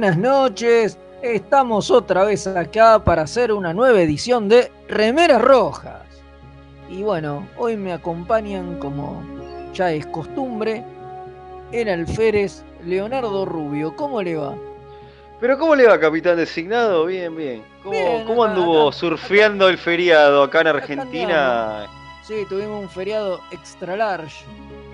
buenas noches. Estamos otra vez acá para hacer una nueva edición de Remeras Rojas. Y bueno, hoy me acompañan, como ya es costumbre, el alférez Leonardo Rubio. ¿Cómo le va? Pero ¿cómo le va, capitán designado? Bien, bien. ¿Cómo, Bien, cómo acá, anduvo acá, surfeando el feriado acá en Argentina? Sí, tuvimos un feriado extra large,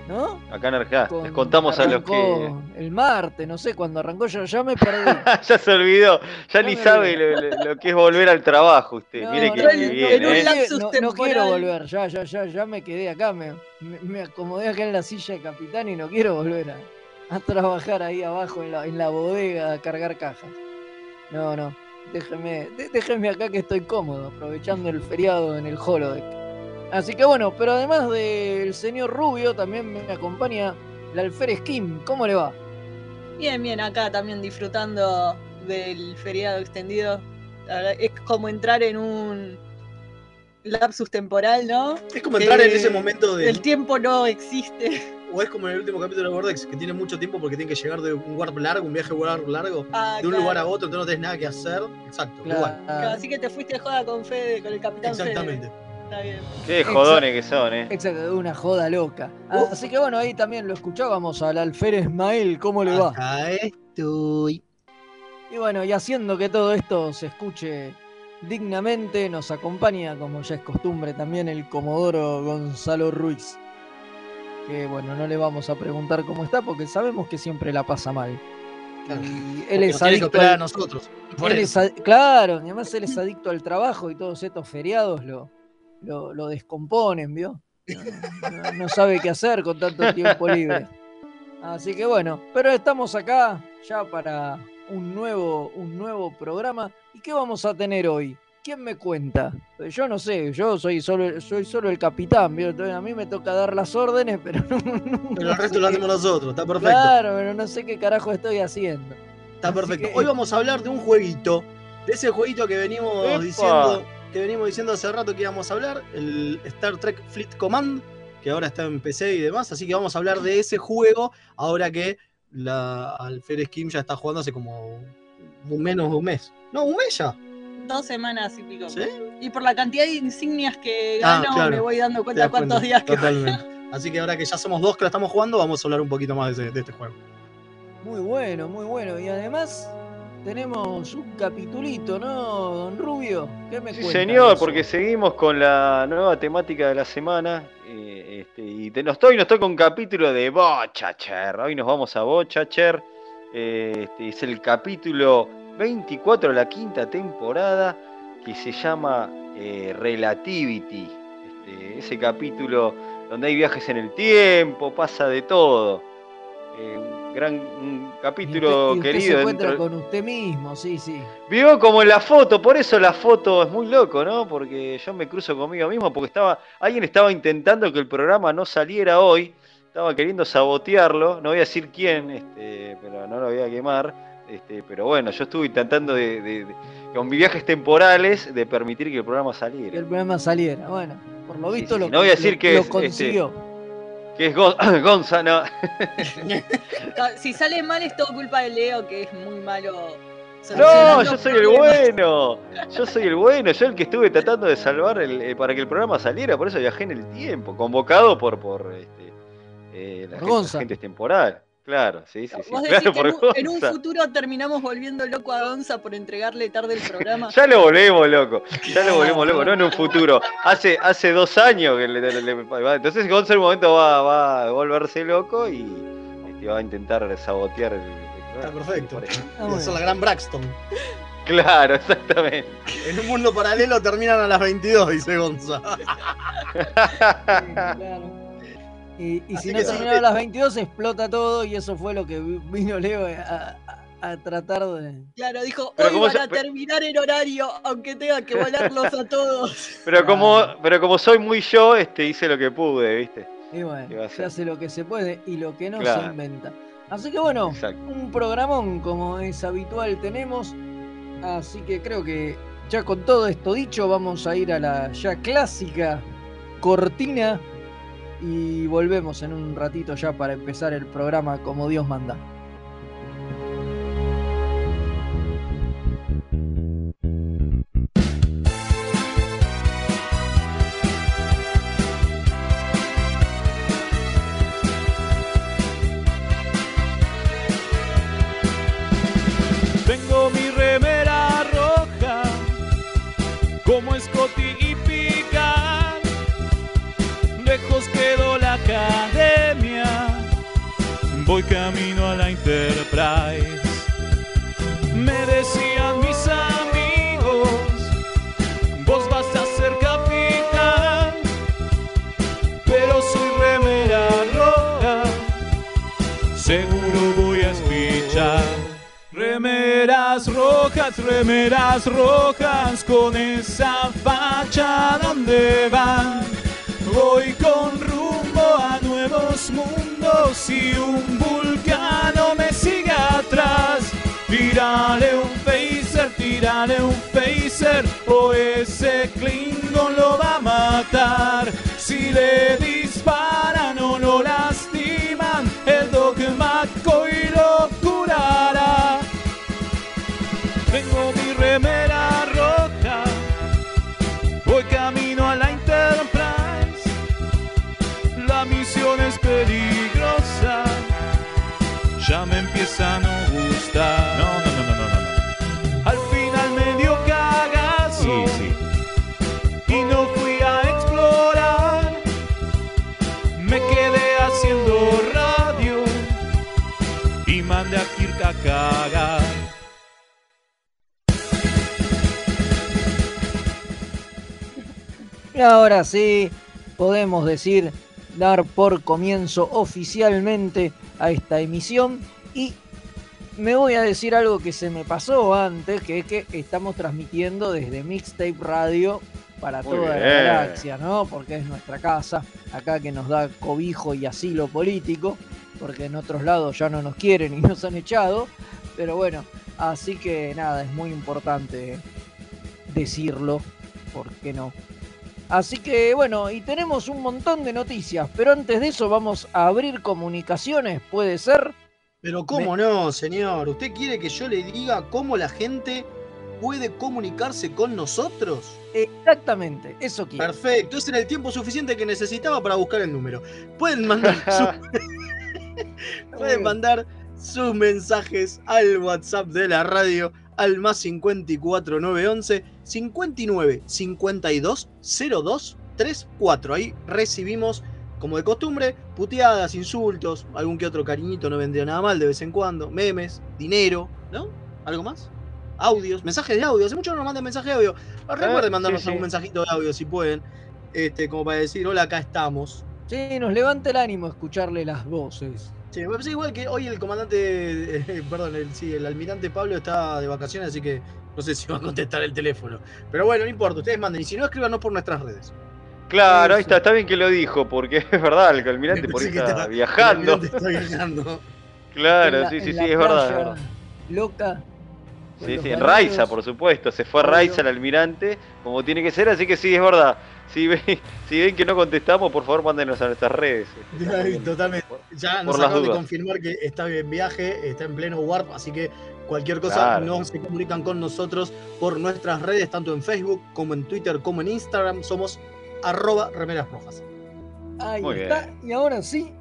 ¿no? Acá en Argentina. Con- Les contamos a los que... El martes, no sé, cuando arrancó yo ya me perdí. ya se olvidó, ya No ni sabe lo, lo- lo que es volver al trabajo usted. No, Mire que no, que no, bien, en un ¿eh? no, quiero volver, ya, ya, ya, ya me quedé acá, me, me, me acomodé acá en la silla de capitán y no quiero volver a, a trabajar ahí abajo en la, en la bodega a cargar cajas. No, no, déjeme, dé- déjeme acá que estoy cómodo, aprovechando el feriado en el holodeck. Así que bueno, pero además del señor Rubio, también me acompaña el alférez Kim. ¿Cómo le va? Bien, bien, acá también disfrutando del feriado extendido. La Es como entrar en un lapsus temporal, ¿no? Es como entrar en ese momento de. El tiempo no existe. O es como en el último capítulo de Vortex, que tiene mucho tiempo porque tiene que llegar de un warp largo, un viaje warp largo, Ah, de un claro. lugar a otro, entonces no tenés nada que hacer. Exacto, igual. Claro, Así que te fuiste de joda con Fede, con el capitán Exactamente. Fede. Está bien. Qué jodones que son, ¿eh? Exacto, una joda loca. Ah, Uf. Así que bueno, ahí también lo escuchábamos al alférez Mael. ¿Cómo le va? Acá estoy. Y bueno, y haciendo que todo esto se escuche dignamente, nos acompaña, como ya es costumbre, también el Comodoro Gonzalo Ruiz. Que bueno, no le vamos a preguntar cómo está porque sabemos que siempre la pasa mal. Y él es adicto operar a al, nosotros. Él es ad- Claro, y además él es adicto al trabajo y todos estos feriados lo, lo, lo descomponen, ¿vio? No, sabe qué hacer con tanto tiempo libre. Así que bueno, pero estamos acá ya para un nuevo, un nuevo programa. ¿Y qué vamos a tener hoy? ¿Quién me cuenta? Pues Yo no sé, yo soy solo, soy solo el capitán, ¿vio? Entonces a mí me toca dar las órdenes, pero no, no Pero el resto sé lo qué- hacemos nosotros, está perfecto. Claro, pero no sé qué carajo estoy haciendo. Está Así perfecto. que- Hoy vamos a hablar de un jueguito. De ese jueguito que venimos ¡Epa! diciendo. Que venimos diciendo hace rato que íbamos a hablar. El Star Trek Fleet Command. Que ahora está en PC y demás. Así que vamos a hablar de ese juego. Ahora que la Alférez Kim ya está jugando hace como un- menos de un mes. No, un mes ya. Dos semanas y pico. ¿Sí? Y por la cantidad de insignias que Ah, gano, claro. me voy dando Te cuenta cuántos cuenta. días que Totalmente. Así que ahora que ya somos dos que la estamos jugando, vamos a hablar un poquito más de, ese- de este juego. Muy bueno, muy bueno. Y además tenemos un capitulito, ¿no, don Rubio? ¿Qué me Sí, señor, porque seguimos con la nueva temática de la semana. eh, este, y te, nos estoy, nos toca un capítulo de Bochacher. Hoy nos vamos a Bochacher. eh, este, es el capítulo 24 de la quinta temporada que se llama eh, Relativity. Este, ese capítulo donde hay viajes en el tiempo, pasa de todo. Eh, gran Y capítulo usted- y usted querido. se encuentra dentro- con usted mismo, sí, sí. Vio como en la foto, por eso la foto es muy loco, ¿no? Porque yo me cruzo conmigo mismo, porque estaba, alguien estaba intentando que el programa no saliera hoy, estaba queriendo sabotearlo, no voy a decir quién, este, pero no lo voy a quemar, este, pero bueno, yo estuve intentando de, de- de- con mis viajes temporales de permitir que el programa Que saliera. el programa saliera. Bueno, por lo visto sí, lo, sí. No voy a decir lo- que lo es, este, consiguió. Que es Gon- Gonza, no. Si sale mal es todo culpa de Leo, que es muy malo. No, yo soy el bueno. Yo soy el bueno. Yo el que estuve tratando de salvar el, eh, para que el programa saliera. Por eso viajé en el tiempo. Convocado por, por este, eh, la Por gente, gente temporal. Claro, sí, sí, sí. Vos decís Claro, que en un, en un Gonza. futuro terminamos volviendo loco a Gonza por entregarle tarde el programa. Ya lo volvemos loco. Ya lo volvemos loco. No en un futuro. Hace, hace dos años que le, le- le- va- Entonces Gonza en un momento va, va a volverse loco y este, va a intentar sabotear el, el Está perfecto. Ah, bueno. es la gran Braxton. Claro, exactamente. En un mundo paralelo terminan a las 22, dice Gonza. Sí, claro. Y, y si no terminaba a las 22 explota todo y eso fue lo que vi- vino Leo a, a- a tratar de... Claro, dijo, Pero hoy ¿cómo van a terminar en horario, aunque tenga que volarlos a todos. Pero como, pero como soy muy yo, este, hice lo que pude, ¿viste? Y ¿Qué bueno, se hace lo que se puede y lo que no se inventa. Así que bueno, Exacto. un programón como es habitual tenemos. Así que creo que ya con todo esto dicho vamos a ir a la ya clásica cortina y volvemos en un ratito ya para empezar el programa como Dios manda. Tengo mi remera roja como escotilla. Voy camino a la Enterprise. Me decían mis amigos, vos vas a ser capitán, pero soy remera roja, seguro voy a espichar. Remeras rojas, remeras rojas, con esa facha donde van. Voy con rumbo a nuevos mundos y un vulcano me sigue atrás. Tírale un phaser, tírale un phaser, o ese Klingon lo va a matar. Si le ahora sí, podemos decir, dar por comienzo oficialmente a esta emisión. Y me voy a decir algo que se me pasó antes, que es que estamos transmitiendo desde Mixtape Radio para Muy toda la galaxia, ¿no? Porque es nuestra casa, acá que nos da cobijo y asilo político, porque en otros lados ya no nos quieren y nos han echado. Pero bueno, así que nada, es muy importante decirlo, ¿por qué no? Así que bueno, y tenemos un montón de noticias, pero antes de eso vamos a abrir comunicaciones, ¿puede ser? Pero cómo no, señor. ¿Usted quiere que yo le diga cómo la gente puede comunicarse con nosotros? Exactamente, eso quiero. Perfecto, ese era el tiempo suficiente que necesitaba para buscar el número. Pueden mandar, su- pueden mandar sus mensajes al WhatsApp de la radio al más 54 911 59 52 02 34. Ahí recibimos, como de costumbre, puteadas, insultos, algún que otro cariñito no vendría nada mal de vez en cuando, memes, dinero, ¿no? ¿Algo más? Audios, mensajes de audio. Hace mucho no nos mandan mensajes de audio. Recuerden sí, mandarnos sí. algún mensajito de audio si pueden. Este, como para decir, hola, acá estamos. Sí, nos levanta el ánimo escucharle las voces. Sí, igual que hoy el comandante, eh, perdón, el, sí, el almirante Pablo está de vacaciones, así que no sé si va a contestar el teléfono. Pero bueno, no importa, ustedes manden. Y si no, escríbanos por nuestras redes. Claro, ahí está, está bien que lo dijo, porque es verdad, el almirante por ahí está viajando. El almirante está viajando. Claro, la- sí, sí, sí, es verdad. Loca. Sí, sí, en. Raiza, por supuesto. Se fue a. Raiza el almirante, como tiene que ser, así que sí, es verdad. Si ven, si ven que no contestamos, por favor, mándenos a nuestras redes. Totalmente. Ya Por nos acaban de confirmar que está en viaje, está en pleno warp, así que cualquier cosa Claro. no se comunican con nosotros por nuestras redes, tanto en Facebook como en Twitter como en Instagram. Somos arroba remeras rojas. Ahí Muy está. bien. Y ahora sí,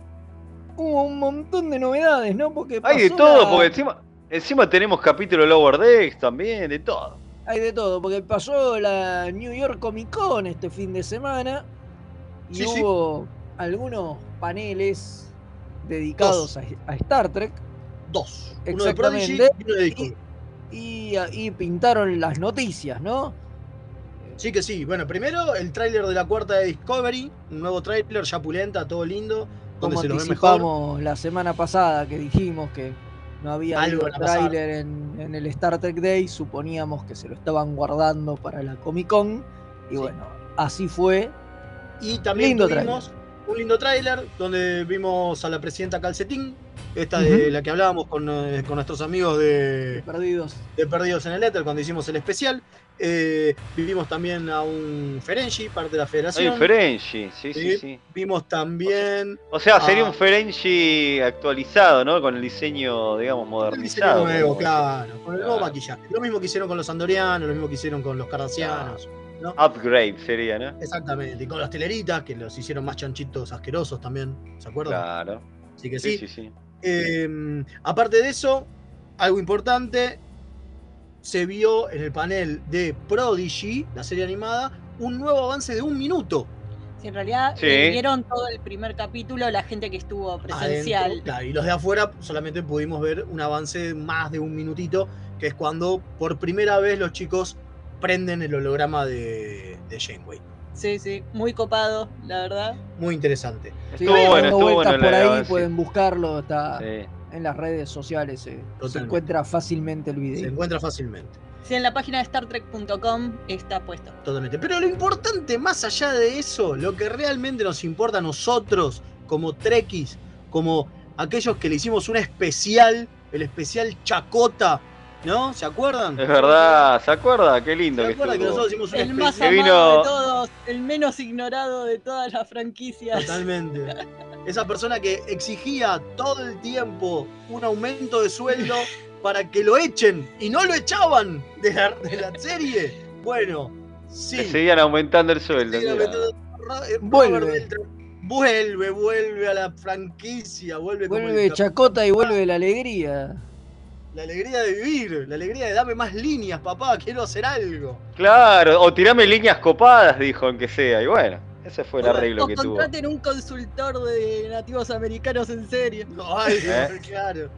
hubo un montón de novedades, ¿no? Porque Hay de todo, la- porque encima, encima tenemos capítulo Lower Decks también, de todo. Hay de todo, porque pasó la New York Comic Con este fin de semana y Sí, sí. hubo algunos paneles dedicados a, a Star Trek Dos. Uno de Prodigy y uno de Discovery. y, y pintaron las noticias, ¿no? Sí que sí. Bueno, primero el tráiler de la cuarta de Discovery, un nuevo tráiler, ya pulenta, todo lindo, Como anticipamos la semana pasada que dijimos que no había Algo tráiler en, en el Star Trek Day, suponíamos que se lo estaban guardando para la Comic Con y Sí. bueno, así fue. Y también Lindo tuvimos un lindo tráiler donde vimos a la presidenta Calcetín, esta de la que hablábamos con, eh, con nuestros amigos de, Perdidos. de Perdidos en el Éter cuando hicimos el especial. Eh, vimos también a un Ferengi, parte de la Hay federación. un Ferengi, sí, sí, Sí. sí. Vimos también O sea, sería un Ferengi actualizado, ¿no? Con el diseño, digamos, el diseño modernizado. nuevo, claro, con el nuevo Claro. maquillaje. Lo mismo que hicieron con los andorianos, lo mismo que hicieron con los cardasianos. ¿no? Upgrade sería, ¿no? Exactamente, y con las teleritas, que los hicieron más chanchitos asquerosos también, ¿se acuerdan? Claro. Así que Sí, sí, sí, sí. Eh, aparte de eso, algo importante, se vio en el panel de Prodigy, la serie animada, un nuevo avance de un minuto. Si en realidad Sí. eh, vieron todo el primer capítulo la gente que estuvo presencial. adentro, claro, y los de afuera solamente pudimos ver un avance de más de un minutito, que es cuando por primera vez los chicos prenden el holograma de, de Janeway. Sí, sí, muy copado, la verdad. Muy interesante. Sí, Estuvo dando bueno, estuvo vueltas bueno por ahí, pueden buscarlo, está Sí. en las redes sociales, eh, se encuentra fácilmente el Se video. encuentra fácilmente. Sí, en la página de StarTrek.com está puesto. Totalmente. Pero lo importante, más allá de eso, lo que realmente nos importa a nosotros, como Trekkies, como aquellos que le hicimos un especial, el especial Chacota, ¿no? ¿Se acuerdan? Es verdad, ¿se acuerda? Qué lindo ¿Se que acuerdan que nosotros hicimos un El más amado vino- de todos, el menos ignorado de todas las franquicias. Totalmente. Esa persona que exigía todo el tiempo un aumento de sueldo para que lo echen y no lo echaban de la, de la serie. Bueno, sí. Seguían aumentando el sueldo. Eh, Vuelve. Vuelve, vuelve a la franquicia, vuelve, como Vuelve el- Chacota y vuelve la alegría. La alegría de vivir, la alegría de dame más líneas, papá, quiero hacer algo. Claro, o tirame líneas copadas, dijo, aunque sea. Y bueno, ese fue el arreglo O que tuvo. contraten un consultor de nativos americanos en serio. Ay, ¿Eh? claro.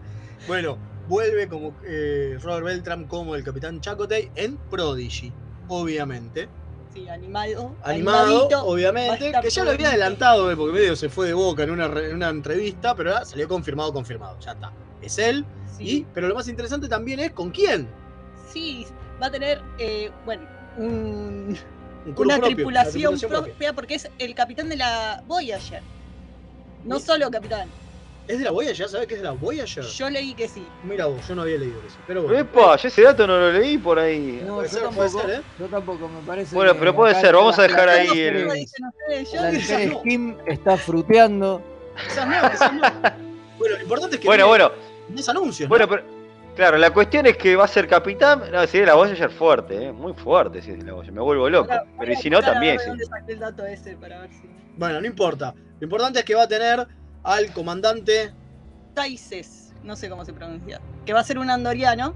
Bueno, vuelve como eh, Robert Beltram como el Capitán Chakotay en Prodigy, obviamente. Sí, animado. Animado, obviamente, que ya lo había adelantado, eh, porque medio se fue de boca en una, en una entrevista, pero ahora salió confirmado, confirmado. Ya está. Es él. Sí. Y, pero lo más interesante también es con quién. Sí, va a tener, eh, bueno, un- una propio, tripulación una tripulación propia porque es el capitán de la Voyager. No Sí. solo capitán. ¿Es de la Voyager? ¿Sabes que es de la Voyager? Yo leí que sí. Mira vos, yo no había leído eso. Pero bueno. Epa, yo ese dato no lo leí por ahí. No, Puede yo ser, tampoco, puede ser, ¿eh? yo tampoco, me parece. Bueno, pero puede ser, vamos a la- dejar ahí ¿Cómo el-. Skim está fruteando. esos no, esos no. Bueno, lo importante es que Bueno, viene bueno, más anuncios. bueno, ¿no? pero. Claro, la cuestión es que va a ser capitán. No, si la Voyager fuerte, ¿eh? muy fuerte si es la Voyager. Me vuelvo loco. Ahora, Pero si no, también. sí. de dónde saqué el dato ese para ver si. Bueno, no importa. Lo importante es que va a tener al comandante. Taises, no sé cómo se pronuncia. Que va a ser un andoriano.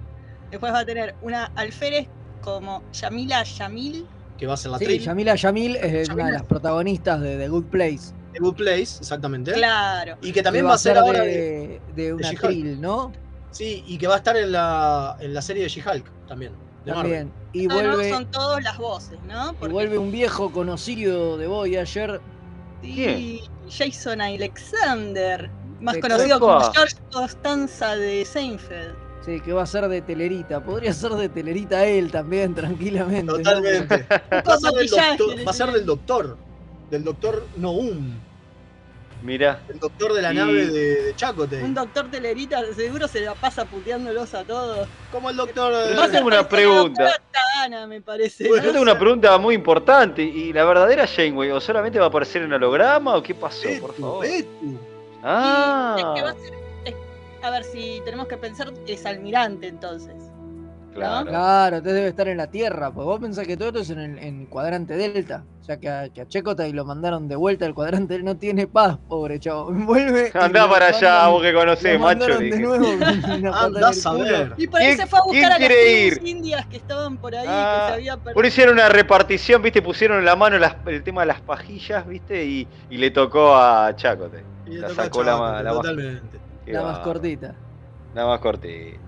Después va a tener una alférez como Yamila Yamil. que va a ser la Sí, Yamila Yamil es una de las protagonistas de The Good Place. De Good Place, exactamente. Claro. Y que también que va a ser ahora. de- de, de krill, ¿no? Sí, y que va a estar en la, en la serie de She-Hulk también. De Marvel. También. Y Ah, no, vuelve, son todas las voces, ¿no? y vuelve un viejo conocido de Voyager. sí, Jason Alexander, más De conocido como George Costanza de Seinfeld. Sí, que va a ser de telerita. Podría ser de telerita él también, tranquilamente. ¿no? Totalmente. Va a Con ser del maquillaje, doctor, va a ser del doctor. Del doctor Noum. Mirá. El doctor de la Y- nave de, de Chakotay. Un doctor telerita seguro se la pasa puteándolos a todos. Como el doctor. Pero yo tengo una pregunta. Tana, me parece. Yo tengo una pregunta muy importante. ¿Y la verdadera Janeway o solamente va a aparecer en holograma o qué pasó, por favor? Betu. Y es que va Ah, a ser- es- a ver, si tenemos que pensar, es almirante entonces. Claro. Claro, entonces debe estar en la Tierra. Pues vos pensás que todo esto es en el en cuadrante Delta. O sea que a, que a lo mandaron de vuelta al cuadrante. No tiene paz, pobre chavo. Vuelve. Andá para allá, mandan- vos que conocés, macho. de nuevo el a ver. Y por ahí ¿Quién- se fue a quién buscar a las ir? indias que estaban por ahí, Ah, que se había perdido. Por eso hicieron una repartición, viste, pusieron en la mano las- el tema de las pajillas, viste, y, y le tocó a Chacote. Y le La tocó a sacó la, la Totalmente. La más cortita. La más cortita.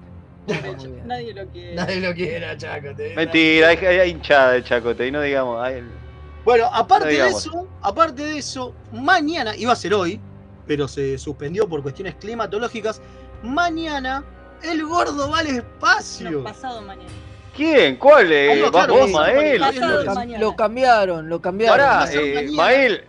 Nadie lo quiere. Nadie lo quiere a Chakotay. Mentira, hay, hay hinchada de Chacote, y no digamos. hay- Bueno, aparte No de eso, aparte de eso, mañana, iba a ser hoy, pero se suspendió por cuestiones climatológicas. Mañana el gordo va al No, espacio. pasado mañana. ¿Quién? ¿Cuál? eh? Ah, no, ¿Vas claro, vos, Mael? Lo, cambiaron, lo cambiaron. Pará, eh. Mael,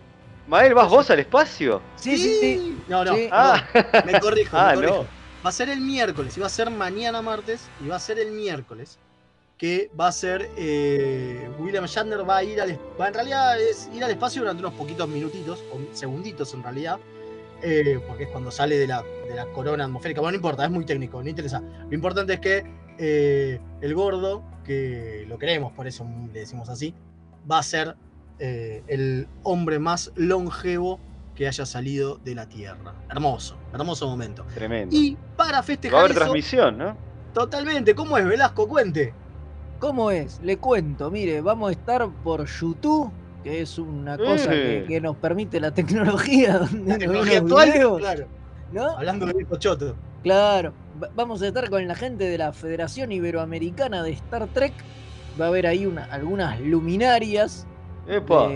Mael, ¿vas vos al espacio? Sí, sí, sí. No, no, Sí. Ah, me corrijo, ah me corrijo. Va a ser el miércoles, y va a ser mañana martes, y va a ser el miércoles, que va a ser eh, William Shatner va a ir al va en realidad es ir al espacio durante unos poquitos minutitos, o segunditos en realidad, eh, porque es cuando sale de la, de la corona atmosférica. Bueno, no importa, es muy técnico, no interesa. Lo importante es que eh, el gordo, que lo queremos, por eso le decimos así, va a ser el hombre más longevo que haya salido de la Tierra. Hermoso, hermoso momento. Tremendo. Y para Va a festejar haber eso, transmisión, ¿no? totalmente, ¿cómo es Velasco? Cuente. ¿Cómo es? Le cuento, mire, vamos a estar por YouTube, que es una cosa que, Eh. que nos permite la tecnología. donde La tecnología actual, videos, claro. ¿no? Hablando de viejo choto. Claro, va- vamos a estar con la gente de la Federación Iberoamericana de Star Trek. Va a haber ahí una- algunas luminarias Epa.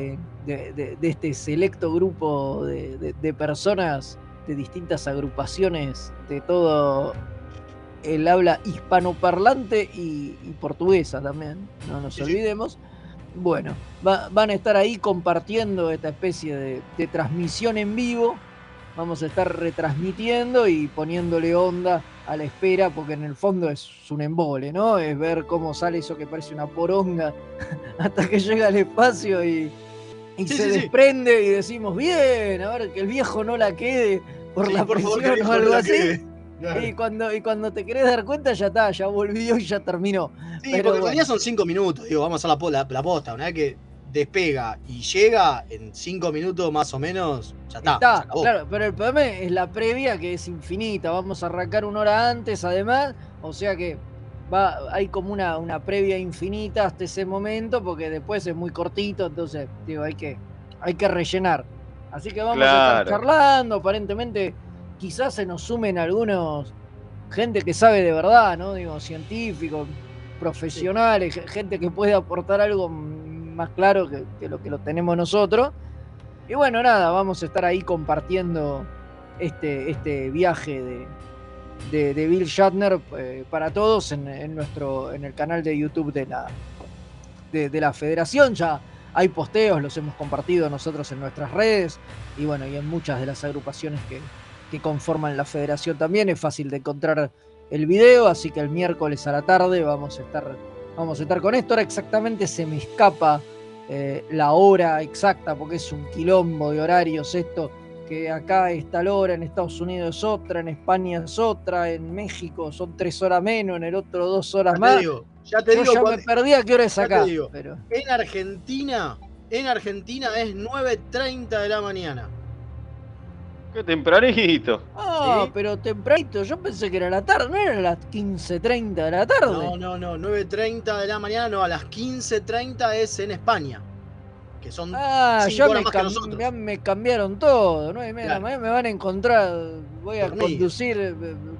De- de- de este selecto grupo de, de- personas de distintas agrupaciones de todo el habla hispanoparlante y, y portuguesa también, no nos olvidemos. Bueno, va- van a estar ahí compartiendo esta especie de, de transmisión en vivo. Vamos a estar retransmitiendo y poniéndole onda a la espera, porque en el fondo es un embole, ¿no? Es ver cómo sale eso que parece una poronga hasta que llega al espacio y, y Sí, se sí, desprende y decimos, bien, a ver, que el viejo no la quede por la por presión o algo así. Claro. Y cuando, y cuando te querés dar cuenta, ya está, ya volvió y ya terminó. Sí, Pero porque en bueno. realidad son cinco minutos, digo, vamos a la, la, la posta. Una vez que despega y llega, en cinco minutos más o menos, ya está. Está, claro, pero el problema es la previa que es infinita. Vamos a arrancar una hora antes, además. O sea que va, hay como una, una previa infinita hasta ese momento, porque después es muy cortito, entonces, digo, hay que, hay que rellenar. Así que vamos a estar charlando, aparentemente, quizás se nos sumen algunos, gente que sabe de verdad, ¿no? Digo, científicos, profesionales, ge- gente que puede aportar algo más claro que, que lo que lo tenemos nosotros. Y bueno, nada, vamos a estar ahí compartiendo este, este viaje de, de- de Bill Shatner eh, para todos en, en nuestro, en el canal de YouTube de la, de, la Federación. Ya hay posteos, los hemos compartido nosotros en nuestras redes y bueno, y en muchas de las agrupaciones que, que conforman la Federación también. Es fácil de encontrar el video, así que el miércoles a la tarde vamos a estar, vamos a estar con esto. Ahora exactamente se me escapa eh, la hora exacta, porque es un quilombo de horarios esto, que acá es tal hora, en Estados Unidos es otra, en España es otra, en México son tres horas menos, en el otro dos horas Ya te más. digo, ya te Yo digo, ya cuando- me perdí a qué hora es te acá. digo. Pero, en Argentina, en Argentina es 9.30 de la mañana. Qué tempranito. ah, ¿Sí? pero tempranito, yo pensé que era la tarde, no era las 15.30 de la tarde. No, no, no, 9.30 de la mañana, no, a las 15.30 es en España. Que son Ah, cinco ya horas me, más que cam- nosotros. ya me cambiaron todo, ¿no? Y me, Claro. me- van a encontrar, voy a Dormido. conducir eh,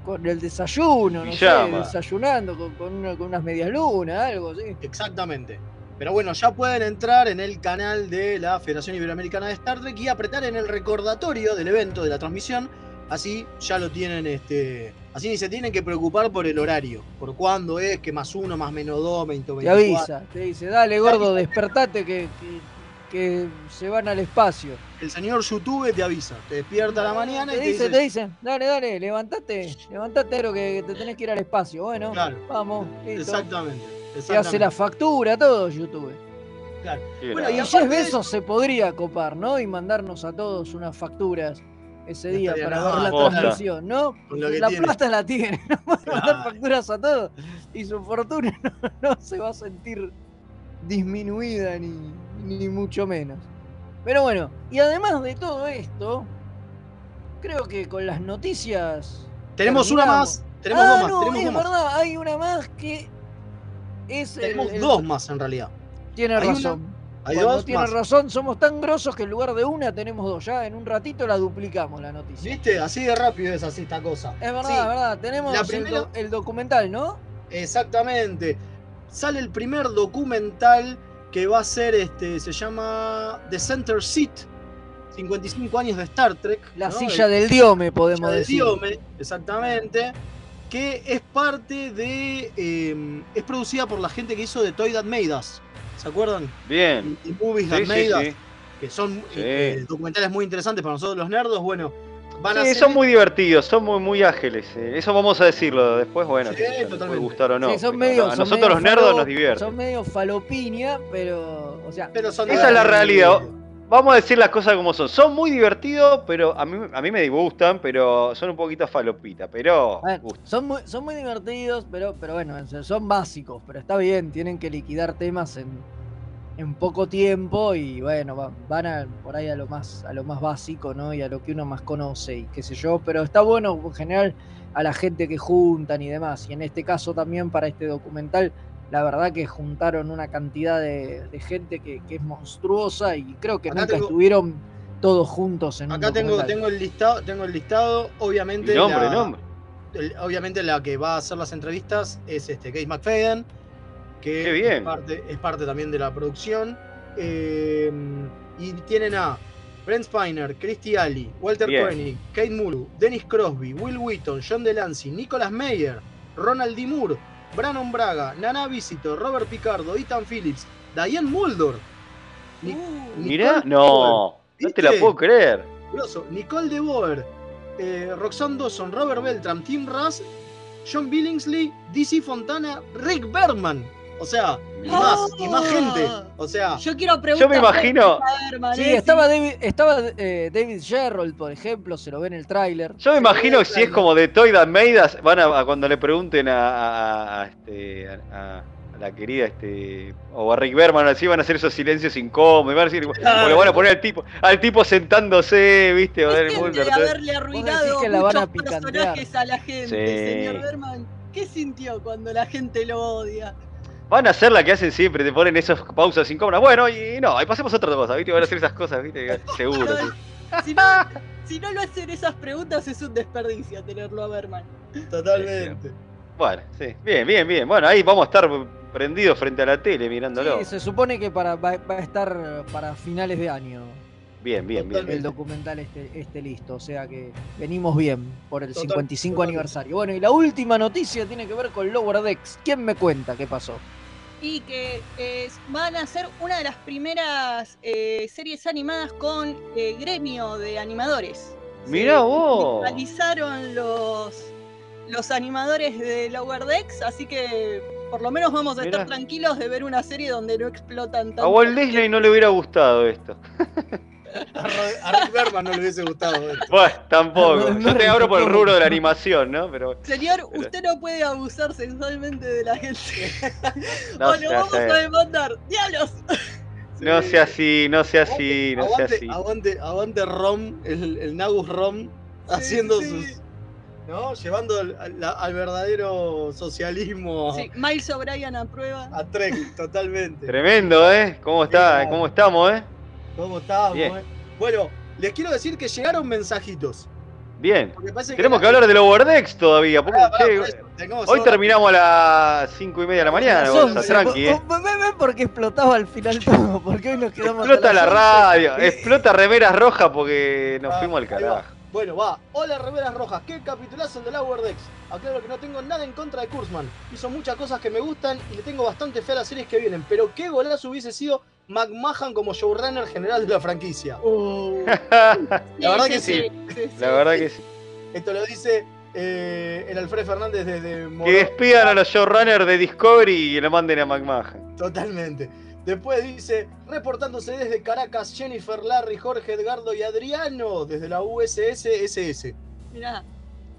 con el desayuno, no sé, desayunando con, con una- con unas medias lunas, algo así. Exactamente. Pero bueno, ya pueden entrar en el canal de la Federación Iberoamericana de Star Trek y apretar en el recordatorio del evento, de la transmisión. Así ya lo tienen, este. Así ni se tienen que preocupar por el horario, por cuándo es, que más uno, más menos dos, 20, Te 24. avisa, te dice, dale gordo, despertate que, que, que se van al espacio. El señor YouTube te avisa, te despierta a la mañana te y te dice, dice. te dice, dale, dale, levantate, levantate, pero que te tenés que ir al espacio. Bueno, Claro. vamos, listo. Exactamente. Se hace la factura, todo YouTube. Claro. Bueno, y Jeff aparte de Bezos se podría copar, ¿no? Y mandarnos a todos unas facturas ese No día estaría para ver la transmisión, ¿no? La tiene. plata la tiene, va a mandar Claro. facturas a todos y su fortuna no, no se va a sentir disminuida ni, ni mucho menos. Pero bueno, y además de todo esto, creo que con las noticias. Tenemos una más. Tenemos Ah, dos más. no, tenemos es dos más. verdad, hay una más que es Tenemos el- dos más en realidad. Tiene Hay una- razón. Hay Cuando dos tiene más. razón, somos tan grosos que en lugar de una tenemos dos. Ya en un ratito la duplicamos la noticia. ¿Viste? Así de rápido es así esta cosa. Es verdad, Sí, es verdad. Tenemos La el primera- do- el, documental, ¿no? Exactamente. Sale el primer documental que va a ser, este, se llama The Center Seat, 55 años de Star Trek. La ¿no? silla El- del diome, podemos silla del decir. Diome, exactamente. Que es parte de. eh, es producida por la gente que hizo The Toy That Made Us. ¿Se acuerdan? Bien. The Movies Sí, That sí, Made Us. sí. Que son Sí. eh, documentales muy interesantes para nosotros los nerdos. Bueno, van a Sí, ser. son muy divertidos, son muy, muy ágiles. eh. Eso vamos a decirlo después, bueno, Sí, les puede gustar o no. Sí, son pero medio, a son nosotros medio los nerdos falo- nos divierte. Son medio falopinia, pero. O sea, Pero son Esa es la realidad. Vamos a decir las cosas como son. Son muy divertidos, pero a mí, a mí me gustan, pero son un poquito falopita, pero ver, son, muy, son muy divertidos, pero, pero bueno, son básicos. Pero está bien, tienen que liquidar temas en, en poco tiempo y bueno, va- van a, por ahí a lo más a lo más básico, ¿no? Y a lo que uno más conoce y qué sé yo, pero está bueno en general a la gente que juntan y demás. Y en este caso también para este documental la verdad que juntaron una cantidad de, de gente que, que es monstruosa y creo que Acá nunca tengo- estuvieron todos juntos en un Acá tengo, documental. tengo el listado, tengo el listado, obviamente. Nombre, la- nombre. el- obviamente la que va a hacer las entrevistas es este Kate McFadden, que Qué bien. Es, parte, es parte también de la producción. Eh, y tienen a Brent Spiner, Christy Alley, Walter Bien. Koenig, Kate Mulu, Dennis Crosby, Will Wheaton, John Delancey, Nicholas Meyer, Ronald D. Moore, Brandon Braga, Nana Visito, Robert Picardo, Ethan Phillips, Diane Mulder. Ni- Uh, Mirá, no, no te la puedo creer. Grosso, Nicole De Boer, eh, Roxanne Dawson, Robert Beltram, Tim Russ, John Billingsley, DC Fontana, Rick Berman. O sea, y más, y más gente. O sea, Yo quiero preguntar. Yo me imagino- Sí, estaba David, estaba eh, David Gerrold, por ejemplo, se lo ve en el tráiler. Yo me imagino que si es como de Toy Us, van a, a cuando le pregunten a, a- a- este, a- a la querida este o a Rick Berman así van a hacer esos silencios incómodos, van a decir, o le van a poner al tipo, al tipo sentándose, viste, o ¿Qué del siente Mulder, de haberle arruinado que la van a muchos personajes a la gente, Sí. señor Berman? ¿Qué sintió cuando la gente lo odia? Van a hacer la que hacen siempre, te ponen esas pausas incómodas. Bueno, y no, y pasemos a otra cosa, viste, van a hacer esas cosas, viste, seguro. sí. Si no, si no lo hacen esas preguntas es un desperdicio tenerlo a Berman. totalmente. Bueno, sí, bien, bien, bien. Bueno, ahí vamos a estar prendidos frente a la tele mirándolo. Sí, se supone que para, va, va a estar para finales de año Bien, bien, bien. Totalmente. el documental esté, esté listo. O sea que venimos bien por el Total- 55 totalmente. aniversario. Bueno, y la última noticia tiene que ver con Lower Decks. ¿Quién me cuenta qué pasó? Y que eh, van a ser una de las primeras eh, series animadas con eh, gremio de animadores. Se Mirá vos. Realizaron los, los animadores de Lower Decks, así que por lo menos vamos a Mirá. estar tranquilos de ver una serie donde no explotan tanto. A Walt Disney no le hubiera gustado esto. A, Ro- a Rick Berman no le hubiese gustado esto. Bueno, tampoco. No, Yo te abro por el rubro de la animación, ¿no? Pero Señor, Pero- usted no puede abusar sexualmente de la gente. no o lo sea vamos a demandar. ¡Diablos! No sea así, no sea así, no sea así. aguante, aguante Rom, el, el Nagus Rom, haciendo sí. sus. ¿No? Llevando al, al- al verdadero socialismo Sí, Miles O'Brien aprueba. a Trek, totalmente. Tremendo, ¿eh? ¿Cómo está? ¿Cómo estamos, eh? ¿Cómo estamos? Bien. eh? Bueno, les quiero decir que llegaron mensajitos. Bien. Tenemos la que hablar de Lower Decks todavía. porque, che, tengamos hoy terminamos a las 5 y media de la mañana. A 11. tranqui, ¿eh? Vos- vos- porque explotaba al final todo. Porque hoy nos quedamos. hasta Explota la las 11. radio, explota remeras rojas porque nos Ah, fuimos al va. carajo. Bueno, va. Hola, Reveras Rojas. Qué capitulazo el de Lower Decks. Aclaro que no tengo nada en contra de Kurzman. Hizo muchas cosas que me gustan y le tengo bastante fe a las series que vienen. Pero qué golazo hubiese sido McMahon como showrunner general de la franquicia. Uh, La verdad que sí. La verdad que sí. Esto lo dice eh, el Alfred Fernández desde Moro- Que despidan a los showrunners de Discovery y lo manden a McMahon. Totalmente. Después dice, reportándose desde Caracas, Jennifer, Larry, Jorge, Edgardo y Adriano, desde la USS SS. Mirá,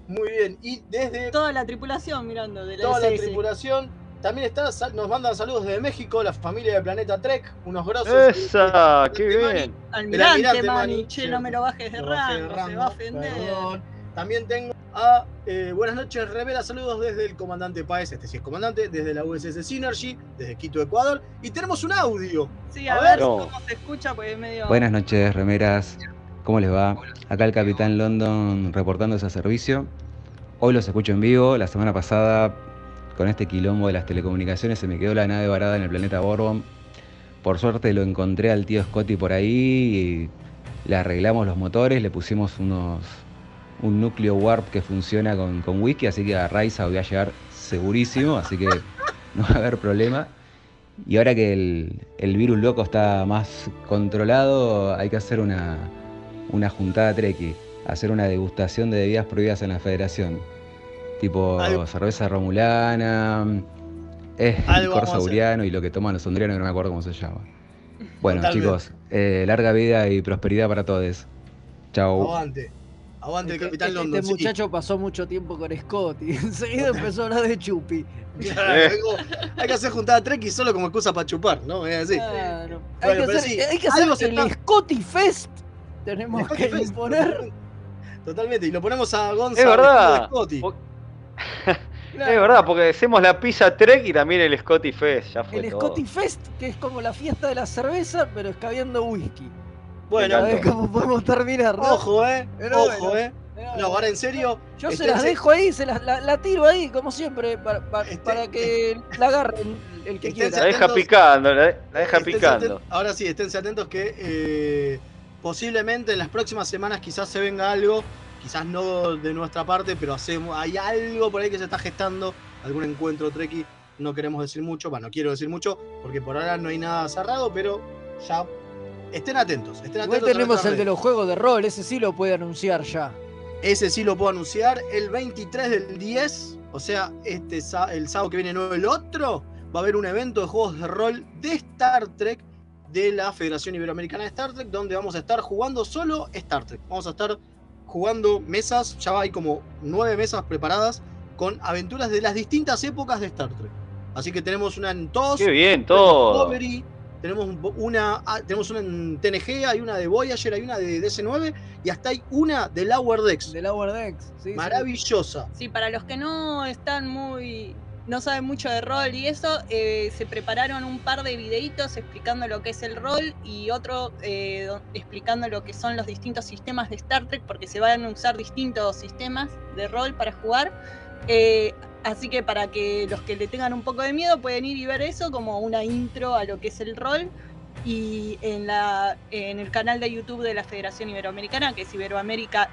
Muy bien. Y desde toda la tripulación mirando de la toda la tripulación. También está, nos mandan saludos desde México, la familia de Planeta Trek, unos grosos. Esa, qué Mani, bien. Almirante, almirante, Mani, Mani, che, no me lo bajes de rango, se va a ofender. perdón. También tengo a eh, Buenas noches, Rivera. Saludos desde el comandante Paez, este sí es comandante, desde la USS Synergy, desde Quito, Ecuador. Y tenemos un audio. Sí, a, A ver, ver. No. cómo se escucha, pues es medio. Buenas noches, remeras. ¿Cómo les va? Acá el Capitán London reportando ese servicio. Hoy los escucho en vivo. La semana pasada, con este quilombo de las telecomunicaciones, se me quedó la nave varada en el planeta Borbon. Por suerte lo encontré al tío Scotty por ahí y le arreglamos los motores, le pusimos unos un núcleo warp que funciona con, con whisky, así que a Raiza voy a llegar segurísimo, así que no va a haber problema. Y ahora que el, el virus loco está más controlado, hay que hacer una, una juntada treki, hacer una degustación de bebidas prohibidas en la federación. Tipo Algo- cerveza romulana, eh, a hacer. sauriano y lo que toman los hondrianos, que no me acuerdo cómo se llama. Bueno, Totalmente. chicos, eh, larga vida y prosperidad para todos. Chau. Aguante. Aguante el Este, Capitán este London. sí. muchacho pasó mucho tiempo con Scott y enseguida empezó a hablar de Chupi. Claro, algo- hay que hacer juntada Trek y solo como excusa para chupar, ¿no? Es así. Claro. Bueno, hay, que hacer, sí, hay que hacer algo se el está- Scotty Fest. Tenemos Scotty que Fest, imponer. Totalmente. Y lo ponemos a Gonza. Es verdad. vestido de Es verdad, porque hacemos la pizza Trek y también el Scotty Fest. Ya fue El todo. Scotty Fest, que es como la fiesta de la cerveza, pero escabeando whisky. Bueno, A ver cómo podemos terminar, ¿no? ojo, eh. Pero Ojo, bueno. eh. No, ahora en serio. Yo se esténse- las dejo ahí, se las, la, la tiro ahí, como siempre, para, para, Este- para que la agarren el que Esténse La quiera. deja picando, la, la deja Esténse picando. Ahora sí, esténse atentos que eh, posiblemente en las próximas semanas quizás se venga algo, quizás no de nuestra parte, pero hacemos, hay algo por ahí que se está gestando, algún encuentro treki, no queremos decir mucho, bueno, no quiero decir mucho, porque por ahora no hay nada cerrado, pero ya estén atentos, estén Igual atentos. a tenemos el de los juegos de rol, ese sí lo puede anunciar ya. Ese sí lo puedo anunciar, el 23 del 10, o sea, este el sábado que viene, no el otro, va a haber un evento de juegos de rol de Star Trek de la Federación Iberoamericana de Star Trek, donde vamos a estar jugando solo Star Trek. Vamos a estar jugando mesas, ya hay como nueve mesas preparadas con aventuras de las distintas épocas de Star Trek. Así que tenemos una en TOS, Qué bien, todo. Discovery, tenemos un- una, ah, tenemos una en TNG, hay una de Voyager, hay una de DC9 y hasta hay una de Lower Decks. De Lower Decks. sí, sí. Maravillosa. Sí, para los que no están muy. No saben mucho de rol y eso, eh, se prepararon un par de videitos explicando lo que es el rol y otro eh, do- explicando lo que son los distintos sistemas de Star Trek, porque se van a usar distintos sistemas de rol para jugar. Eh, así que para que los que le tengan un poco de miedo pueden ir y ver eso como una intro a lo que es el rol. Y en, la, en el canal de YouTube de la Federación Iberoamericana, que es Iberoamérica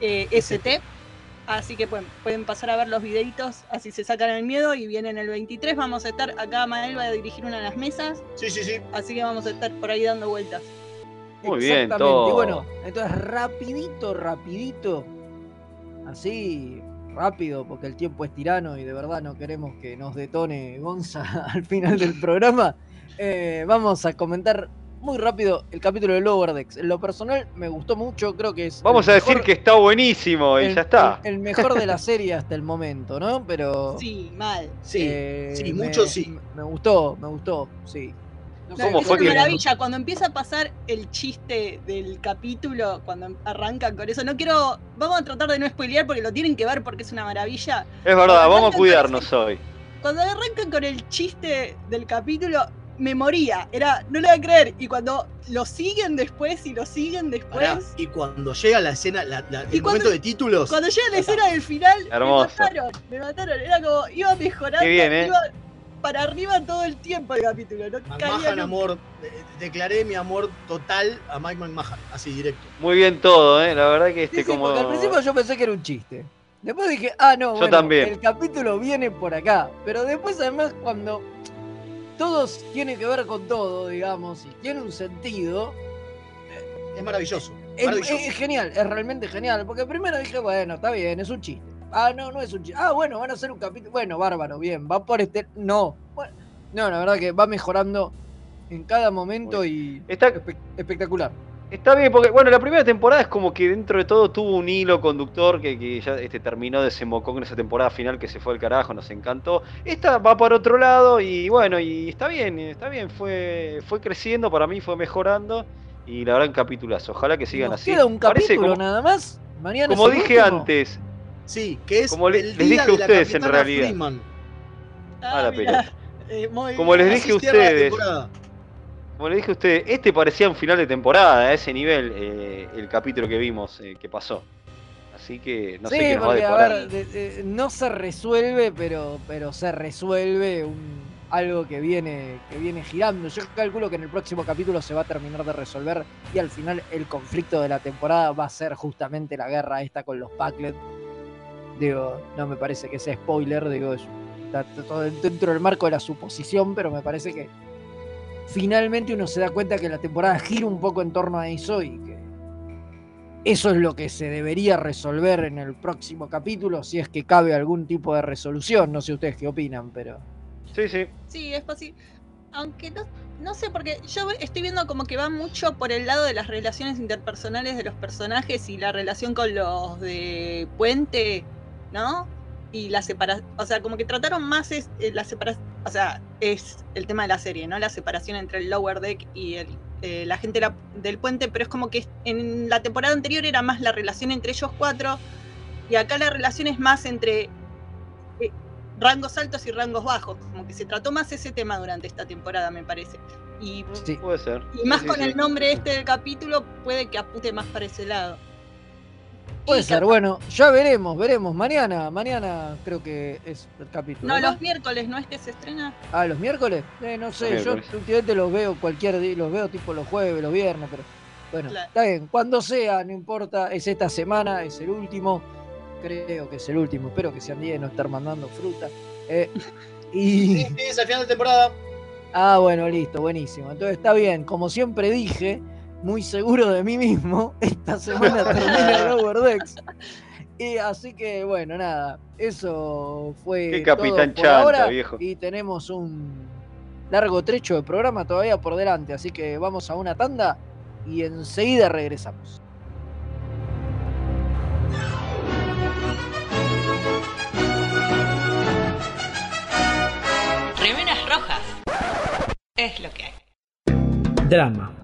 ST. Así que pueden, pueden pasar a ver los videitos, así se sacan el miedo y vienen el 23. Vamos a estar, acá Mael va a dirigir una de las mesas, Sí, sí, sí. así que vamos a estar por ahí dando vueltas. Muy bien, Exactamente. todo. Y bueno, entonces rapidito, rapidito, así, rápido, porque el tiempo es tirano y de verdad no queremos que nos detone Gonza al final del programa. eh, vamos a comentar muy rápido el capítulo de Lower Decks. En lo personal me gustó mucho, creo que es... Vamos a decir que está buenísimo y el- ya está. El, el mejor de la serie hasta el momento, ¿no? Pero... Sí, mal. Sí, eh, sí, me- mucho sí. Me gustó, me gustó, sí. No ¿Cómo fue es que- una maravilla. Cuando empieza a pasar el chiste del capítulo, cuando arrancan con eso, no quiero. Vamos a tratar de no spoilear porque lo tienen que ver porque es una maravilla. Es verdad, vamos a cuidarnos hoy. Cuando arrancan con el chiste del capítulo, me moría. Era, no lo voy a creer. Y cuando lo siguen después y lo siguen después. Pará, y cuando llega la escena, la- la- ¿Y el cuando- momento de títulos, Cuando llega la escena del final, Hermoso. me mataron, me mataron. Era como, iba mejorando, Qué bien, ¿eh? iba para arriba todo el tiempo el capítulo. No McMahon, amor, de- declaré mi amor total a Mike McMahon, así directo. Muy bien todo, ¿eh? La verdad que Sí, este sí, como... porque al principio yo pensé que era un chiste. Después dije, ah, no, Yo bueno, también. el capítulo viene por acá. Pero después, además, cuando todos tiene que ver con todo, digamos, y tiene un sentido, Es maravilloso. es, maravilloso. es genial, es realmente genial. Porque primero dije, bueno, está bien, es un chiste. Ah, no, no es un chiste. Ah, bueno, van a hacer un capítulo. Bueno, bárbaro, bien, va por este. No. Bueno, no, la verdad que va mejorando en cada momento y Está, espe- espectacular. Está bien, porque bueno, la primera temporada es como que dentro de todo tuvo un hilo conductor que, que ya este, terminó, desembocó en esa temporada final que se fue al carajo, nos encantó. Esta va para otro lado y bueno, y está bien, está bien, fue, fue creciendo, para mí fue mejorando y la verdad en capítulas, ojalá que sigan Nos así. queda un Parece capítulo como, nada más. Mañana como dije último. antes, Sí, que es Como le- el les día dije a de la ustedes, en realidad. La Ah, mirá. Eh, Como les dije a ustedes. Como le dije a ustedes, este parecía un final de temporada, a ese nivel, eh, el capítulo que vimos, eh, que pasó. Así que no sé qué nos va a a ver, de- de- no se resuelve, pero, pero se resuelve un, algo que viene, que viene girando. Yo calculo que en el próximo capítulo se va a terminar de resolver y al final el conflicto de la temporada va a ser justamente la guerra esta con los Packlet. Digo, no me parece que sea spoiler, digo, es- está todo dentro del marco de la suposición, pero me parece que finalmente uno se da cuenta que la temporada gira un poco en torno a eso y que eso es lo que se debería resolver en el próximo capítulo, si es que cabe algún tipo de resolución. No sé ustedes qué opinan, pero. Sí, sí. Sí, es posible. Aunque no, no sé, porque yo estoy viendo como que va mucho por el lado de las relaciones interpersonales de los personajes y la relación con los de Puente, ¿no? Y la separación, o sea, como que trataron más es, eh, la separación, o sea, es el tema de la serie, ¿no? La separación entre el Lower Deck y el, eh, la gente la- del puente, pero es como que en la temporada anterior era más la relación entre ellos cuatro y acá la relación es más entre eh, rangos altos y rangos bajos. Como que se trató más ese tema durante esta temporada, me parece. Y, Sí. Puede ser. y más Sí, con sí, el nombre este del capítulo, puede que apunte más para ese lado. Puede ser, capaz- bueno, ya veremos, veremos. Mañana, mañana creo que es el capítulo. No, los miércoles, ¿no es que se estrena? Ah, los miércoles. Eh, no sé, yo miércoles. últimamente los veo cualquier día, los veo tipo los jueves, los viernes, pero bueno, Claro. está bien. Cuando sea, no importa, es esta semana, es el último. Creo que es el último, espero que sean 10, no estar mandando fruta. Eh, y. Sí, sí, es el final de temporada. Ah, bueno, listo, buenísimo. Entonces está bien, como siempre dije, muy seguro de mí mismo, esta semana termina Lower Decks. Y así que bueno, nada, eso fue Qué todo capitán por chanta, ahora viejo. y tenemos un largo trecho de programa todavía por delante, así que vamos a una tanda y enseguida regresamos. Remeras rojas. Es lo que hay. Drama.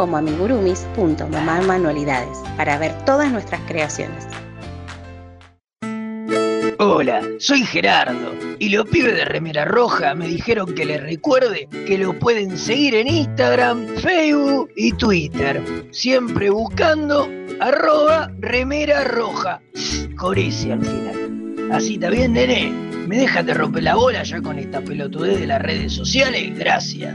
como amigurumis.mamamanualidades para ver todas nuestras creaciones. Hola, soy Gerardo y los pibes de Remera Roja me dijeron que les recuerde que lo pueden seguir en Instagram, Facebook y Twitter, siempre buscando arroba Remera Roja, con al final. Así está bien, nene. ¿Me dejas de romper la bola ya con esta pelotudez de las redes sociales? Gracias.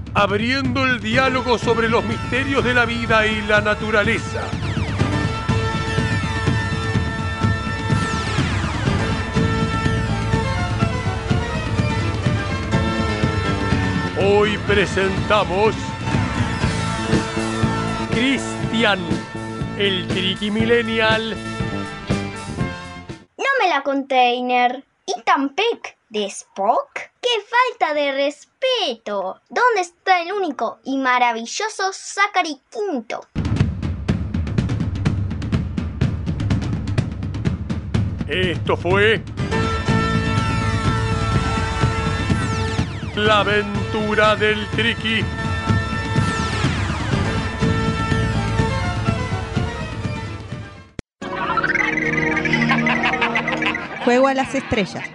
abriendo el diálogo sobre los misterios de la vida y la naturaleza. Hoy presentamos Cristian, el Triqui Millennial. No me la container. ¿Y Tampec de Spock? ¡Qué falta de respeto! ¿Dónde está el único y maravilloso Zachary Quinto? Esto fue La aventura del Triqui. Juego a las estrellas.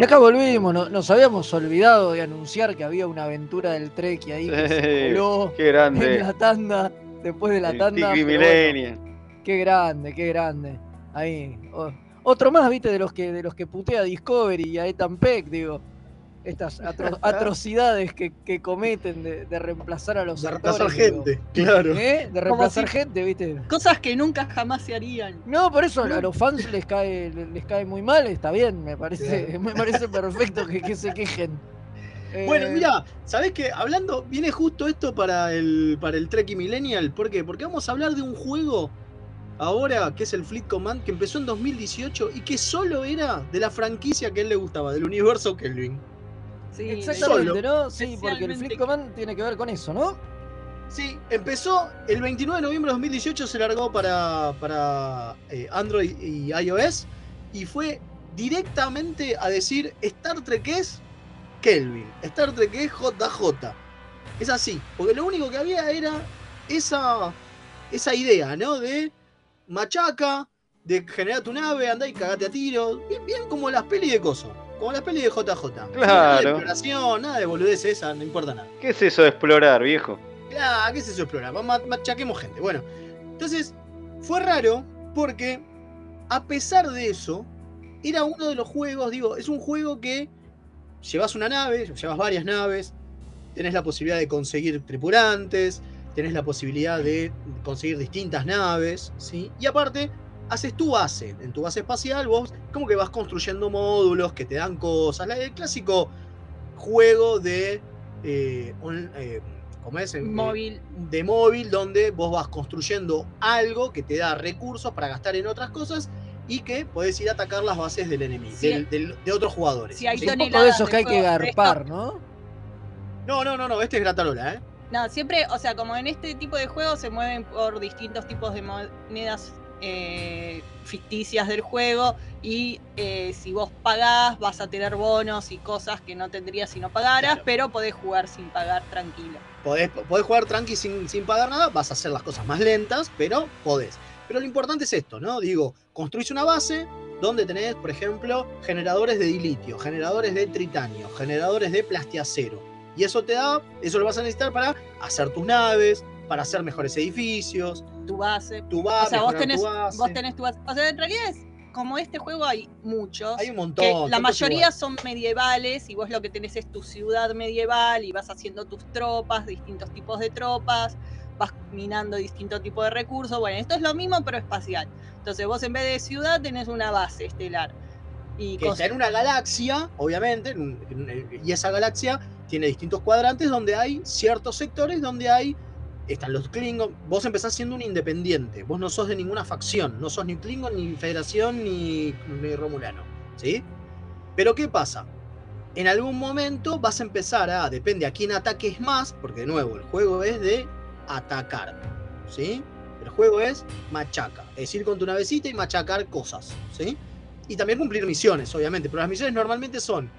Y acá volvimos, no- nos habíamos olvidado de anunciar que había una aventura del Trek ahí que se coló qué grande. en la tanda, después de la El tanda. Bueno, qué grande, qué grande. Ahí. otro más, viste, de los que de los que putea a Discovery y a Ethan Peck, digo. Estas atro- atrocidades que, que cometen de, de reemplazar a los De reemplazar actores, digo. gente, claro. ¿Eh? De reemplazar si- gente, viste. Cosas que nunca jamás se harían. No, por eso a los fans les cae, les cae muy mal, está bien, me parece, Claro. me parece perfecto que, que se quejen. Bueno, Eh, mira, ¿sabés qué? Hablando, viene justo esto para el, para el Trek y Millennial. ¿Por qué? Porque vamos a hablar de un juego ahora que es el Fleet Command que empezó en 2018 y que solo era de la franquicia que a él le gustaba, del universo Kelvin. Sí, Exactamente, Solo. ¿no? Sí, porque el Fleet Command tiene que ver con eso, ¿no? Sí, empezó el 29 de noviembre de 2018, se largó para, para eh, Android y iOS y fue directamente a decir Star Trek es Kelvin, Star Trek es JJ. Es así, porque lo único que había era esa, esa idea, ¿no? De machaca, de generar tu nave, andá y cagate a tiro, bien, bien como las pelis de Coso, como las pelis de JJ. Nada de Claro. exploración, nada de boludez esa, no importa nada. ¿Qué es eso de explorar, viejo? Claro, ¿qué es eso explorar? Ma- Machaquemos gente. Bueno, entonces fue raro porque a pesar de eso, era uno de los juegos, digo, es un juego que llevas una nave, llevas varias naves, tenés la posibilidad de conseguir tripulantes, tenés la posibilidad de conseguir distintas naves, ¿sí? Y aparte, haces tu base. En tu base espacial vos como que vas construyendo módulos que te dan cosas. la- El clásico juego de... eh, on- eh, ¿cómo es? Móvil. de móvil donde vos vas construyendo algo que te da recursos para gastar en otras cosas y que podés ir a atacar las bases del enemigo, Sí. del- del- de otros jugadores. Si hay ¿sí? Un poco de esos que hay que garpar, ¿no? No, no, no, no, este es Gratarola, ¿eh? No, siempre, o sea, como en este tipo de juegos se mueven por distintos tipos de monedas eh, ficticias del juego y eh, si vos pagás vas a tener bonos y cosas que no tendrías si no pagaras, Claro. pero podés jugar sin pagar tranquilo. Podés, podés jugar tranqui sin, sin pagar nada, vas a hacer las cosas más lentas, pero podés. Pero lo importante es esto, ¿no? Digo, construís una base donde tenés, por ejemplo, generadores de dilitio, generadores de tritanio, generadores de plastiacero. Y eso te da, eso lo vas a necesitar para hacer tus naves, para hacer mejores edificios, Tu base. tu base, o sea, vos tenés, tu base. vos tenés tu base. O sea, en realidad es como este juego hay muchos. Hay un montón. la mayoría son medievales y vos lo que tenés es tu ciudad medieval y vas haciendo tus tropas, distintos tipos de tropas, vas minando distintos tipos de recursos. Bueno, esto es lo mismo pero espacial. Entonces vos en vez de ciudad tenés una base estelar. Y que está en una galaxia, obviamente, en un- en un- y esa galaxia tiene distintos cuadrantes donde hay ciertos sectores donde hay, están los Klingon, vos empezás siendo un independiente, vos no sos de ninguna facción, no sos ni Klingon, ni Federación, ni, ni Romulano, ¿sí? Pero ¿qué pasa? En algún momento vas a empezar a, depende a quién ataques más, porque de nuevo, el juego es de atacar, ¿sí? El juego es machaca, es ir con tu navecita y machacar cosas, ¿sí? Y también cumplir misiones, obviamente. Pero las misiones normalmente son: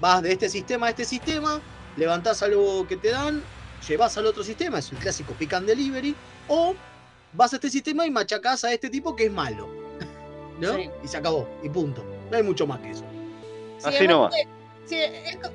vas de este sistema a este sistema, levantás algo que te dan, llevas al otro sistema, es el clásico pick and delivery, o vas a este sistema y machacás a este tipo que es malo. ¿No? Sí. Y se acabó, y punto. No hay mucho más que eso. Sí, Así nomás. sí,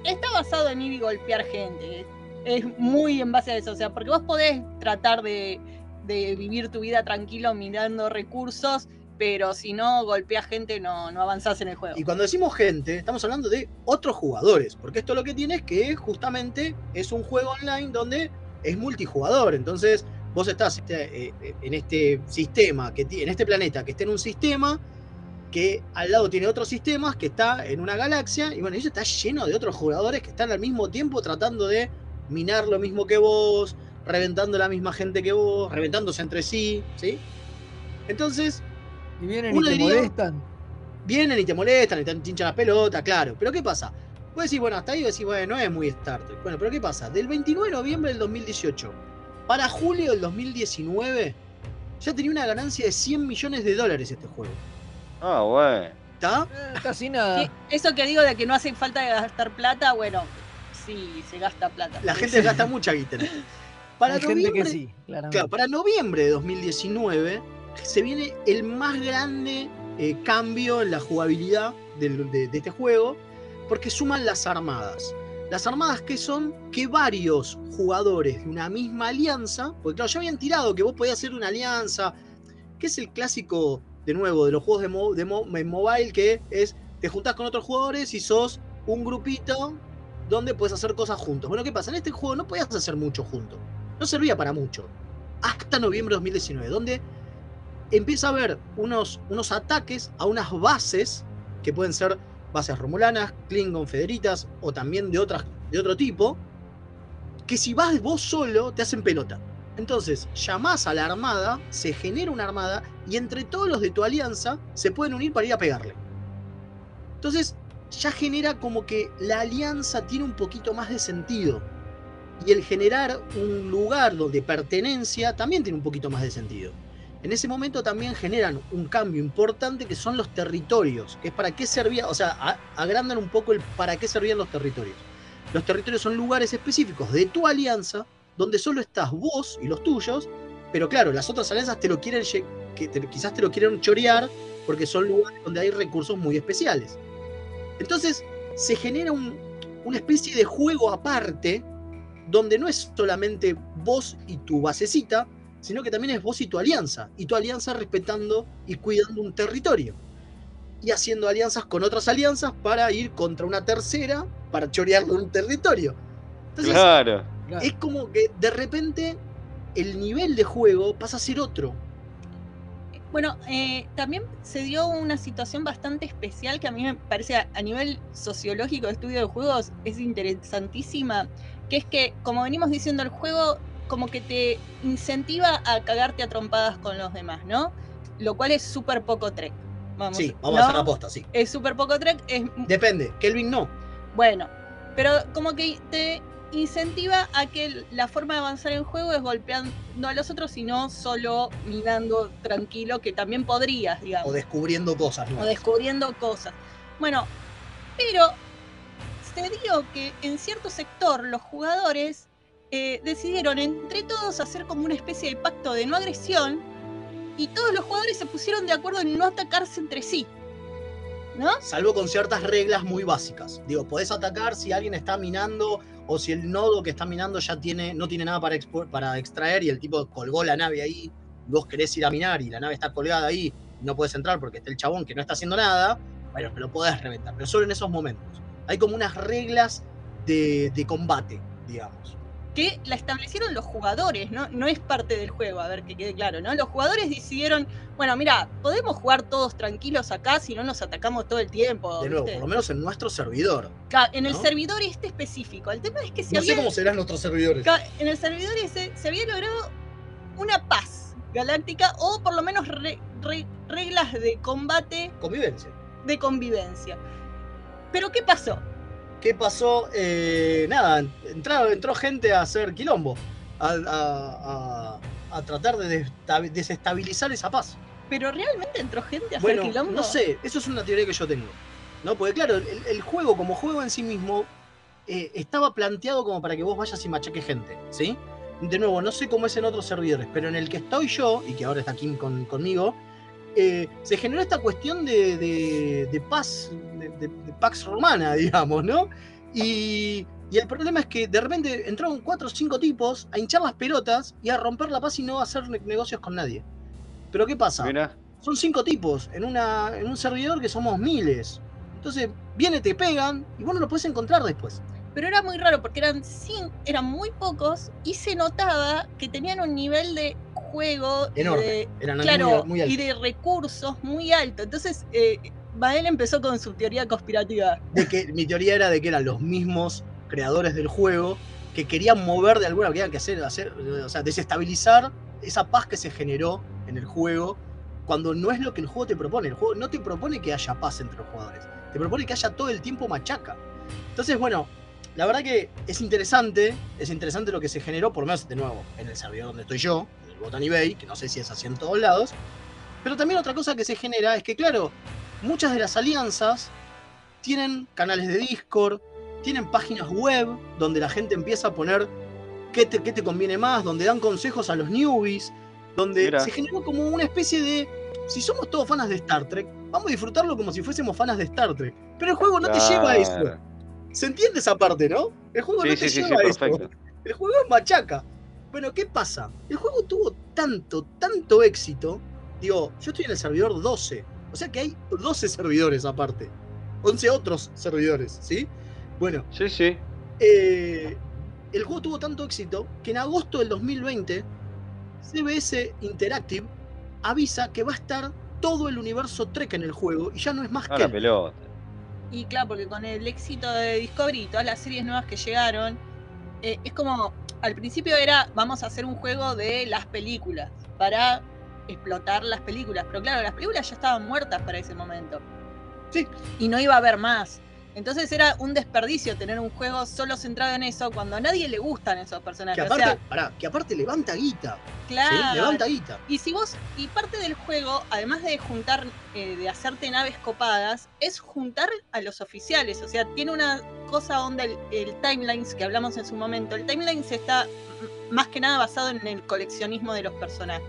está basado en ir y golpear gente. Es, es muy en base a eso. O sea, porque vos podés tratar de, de vivir tu vida tranquilo mirando recursos, pero si no golpeas gente no, no avanzás en el juego. Y cuando decimos gente, estamos hablando de otros jugadores, porque esto lo que tiene es que justamente es un juego online donde es multijugador. Entonces, vos estás este, eh, en este sistema, que en este planeta que está en un sistema, que al lado tiene otros sistemas, que está en una galaxia, y bueno, eso está lleno de otros jugadores que están al mismo tiempo tratando de minar lo mismo que vos, reventando la misma gente que vos, reventándose entre sí, ¿sí? Entonces, Y vienen y te diría- molestan. vienen y te molestan y te hinchan la pelota, claro. Pero ¿qué pasa? Vos decís, bueno, hasta ahí vos decís, bueno, no es muy Star Trek. Bueno, pero ¿qué pasa? Del 29 de noviembre del 2018 para julio del 2019 ya tenía una ganancia de 100 millones de dólares este juego. Ah, bueno. ¿Está? Eh, casi nada. Eso que digo de que no hace falta gastar plata, bueno, sí, se gasta plata. La gente gasta mucha guita. Para Hay gente noviembre, que sí, claro, para noviembre de 2019 se viene el más grande eh, cambio en la jugabilidad de, este juego, porque suman las armadas. Las armadas que son que varios jugadores de una misma alianza, porque claro, ya habían tirado que vos podías hacer una alianza, que es el clásico, de nuevo, de los juegos de, de mobile, que es te juntás con otros jugadores y sos un grupito donde puedes hacer cosas juntos. Bueno, ¿qué pasa? En este juego no podías hacer mucho juntos. No servía para mucho. Hasta noviembre de 2019, donde empieza a haber unos, unos ataques a unas bases que pueden ser bases romulanas, Klingon, Federitas o también de, otras, de otro tipo, que si vas vos solo te hacen pelota. Entonces, llamás a la armada, se genera una armada y entre todos los de tu alianza se pueden unir para ir a pegarle. Entonces, ya genera como que la alianza tiene un poquito más de sentido. Y el generar un lugar de pertenencia también tiene un poquito más de sentido. En ese momento también generan un cambio importante que son los territorios, que es para qué o sea, agrandan un poco el para qué servían los territorios. Los territorios son lugares específicos de tu alianza, donde solo estás vos y los tuyos, pero claro, las otras alianzas te lo quieren, que te- quizás te lo quieren chorear, porque son lugares donde hay recursos muy especiales. Entonces, se genera un- una especie de juego aparte, donde no es solamente vos y tu basecita, sino que también es vos y tu alianza, y tu alianza respetando y cuidando un territorio. Y haciendo alianzas con otras alianzas para ir contra una tercera, para chorearle un territorio. Entonces, Claro. es como que de repente el nivel de juego pasa a ser otro. Bueno, eh, también se dio una situación bastante especial que a mí me parece a, a nivel sociológico de estudio de juegos es interesantísima, que es que, como venimos diciendo, el juego como que te incentiva a cagarte a trompadas con los demás, ¿no? Lo cual es súper poco trek. Vamos, Sí, vamos ¿no? a hacer la posta, sí. Es súper poco trek, es Depende, Kelvin no. bueno, pero como que te incentiva a que la forma de avanzar en juego es golpeando a los otros, sino solo mirando tranquilo, que también podrías, digamos. O descubriendo cosas, ¿no? o descubriendo cosas. Bueno, pero se dio que en cierto sector los jugadores eh, decidieron entre todos hacer como una especie de pacto de no agresión y todos los jugadores se pusieron de acuerdo en no atacarse entre sí. ¿No? Salvo con ciertas reglas muy básicas. Digo, podés atacar si alguien está minando o si el nodo que está minando ya tiene, no tiene nada para, para extraer y el tipo colgó la nave ahí, vos querés ir a minar y la nave está colgada ahí, y no puedes entrar porque está el chabón que no está haciendo nada, bueno, lo podés reventar, pero solo en esos momentos. Hay como unas reglas de, de combate, digamos. Que la establecieron los jugadores, ¿no? No es parte del juego, a ver que quede claro, ¿no? Los jugadores decidieron, bueno, mira, podemos jugar todos tranquilos acá si no nos atacamos todo el tiempo. De nuevo, ¿viste? por lo menos en nuestro servidor. En el servidor este específico. El tema es que se No sé cómo serán nuestros servidores. en el servidor ese se había logrado una paz galáctica o por lo menos re- re- reglas de combate Convivencia. de convivencia. Pero ¿qué pasó? ¿Qué pasó? Eh, nada, entró, entró gente a hacer quilombo, a, a- a- a tratar de desestabilizar esa paz. ¿Pero realmente entró gente a Bueno, hacer quilombo? no sé, eso es una teoría que yo tengo. ¿no? Porque claro, el, el juego como juego en sí mismo eh, estaba planteado como para que vos vayas y machaques gente, ¿sí? De nuevo, no sé cómo es en otros servidores, pero en el que estoy yo, y que ahora está Kim con- conmigo, eh, se generó esta cuestión de, de- de paz, de, de- de pax romana, digamos, ¿no? Y, y el problema es que de repente entraron cuatro o cinco tipos a hinchar las pelotas y a romper la paz y no a hacer ne- negocios con nadie. Pero ¿qué pasa? Son cinco tipos en, una, en un servidor que somos miles. Entonces, viene, te pegan y vos no lo puedes encontrar después. Pero era muy raro porque eran, cin- eran muy pocos y se notaba que tenían un nivel de juego y Enorme, de, claro, muy- y de recursos muy alto. Entonces, eh, Bael empezó con su teoría conspirativa. De que mi teoría era de que eran los mismos creadores del juego que querían mover de alguna manera que hacer, hacer, o sea, desestabilizar esa paz que se generó en el juego cuando no es lo que el juego te propone. El juego no te propone que haya paz entre los jugadores, te propone que haya todo el tiempo machaca. Entonces, bueno, la verdad que es interesante, es interesante lo que se generó, por lo menos de nuevo, en el servidor donde estoy yo, el Botany Bay, que no sé si es así en todos lados. Pero también otra cosa que se genera es que, claro, muchas de las alianzas tienen canales de Discord, tienen páginas web donde la gente empieza a poner qué te, qué te conviene más, donde dan consejos a los newbies, donde Mira. se generó como una especie de. Si somos todos fanas de Star Trek, vamos a disfrutarlo como si fuésemos fanas de Star Trek. Pero el juego no te lleva a eso. ¿Se entiende esa parte, no? El juego Sí, no te sí, sí, sí, lleva a eso. El juego es machaca. Bueno, ¿qué pasa? El juego tuvo tanto, tanto éxito. Digo, yo estoy en el servidor 12. O sea que hay 12 servidores aparte. 11 otros servidores, ¿sí? Bueno, Sí, sí. eh, el juego tuvo tanto éxito que en agosto del 2020 CBS Interactive avisa que va a estar todo el universo Trek en el juego y ya no es más A que la pelota. Y claro, porque con el éxito de Discovery y todas las series nuevas que llegaron, eh, es como, al principio era, vamos a hacer un juego de las películas, para explotar las películas. Pero claro, las películas ya estaban muertas para ese momento. Sí. Y no iba a haber más. Entonces era un desperdicio tener un juego solo centrado en eso cuando a nadie le gustan esos personajes. que O aparte, sea, pará, que aparte levanta guita. Claro. ¿sí? Levanta guita. Y si vos, y parte del juego, además de juntar, eh, de hacerte naves copadas, es juntar a los oficiales. O sea, tiene una cosa onda el, el timelines que hablamos en su momento. El timelines está más que nada basado en el coleccionismo de los personajes.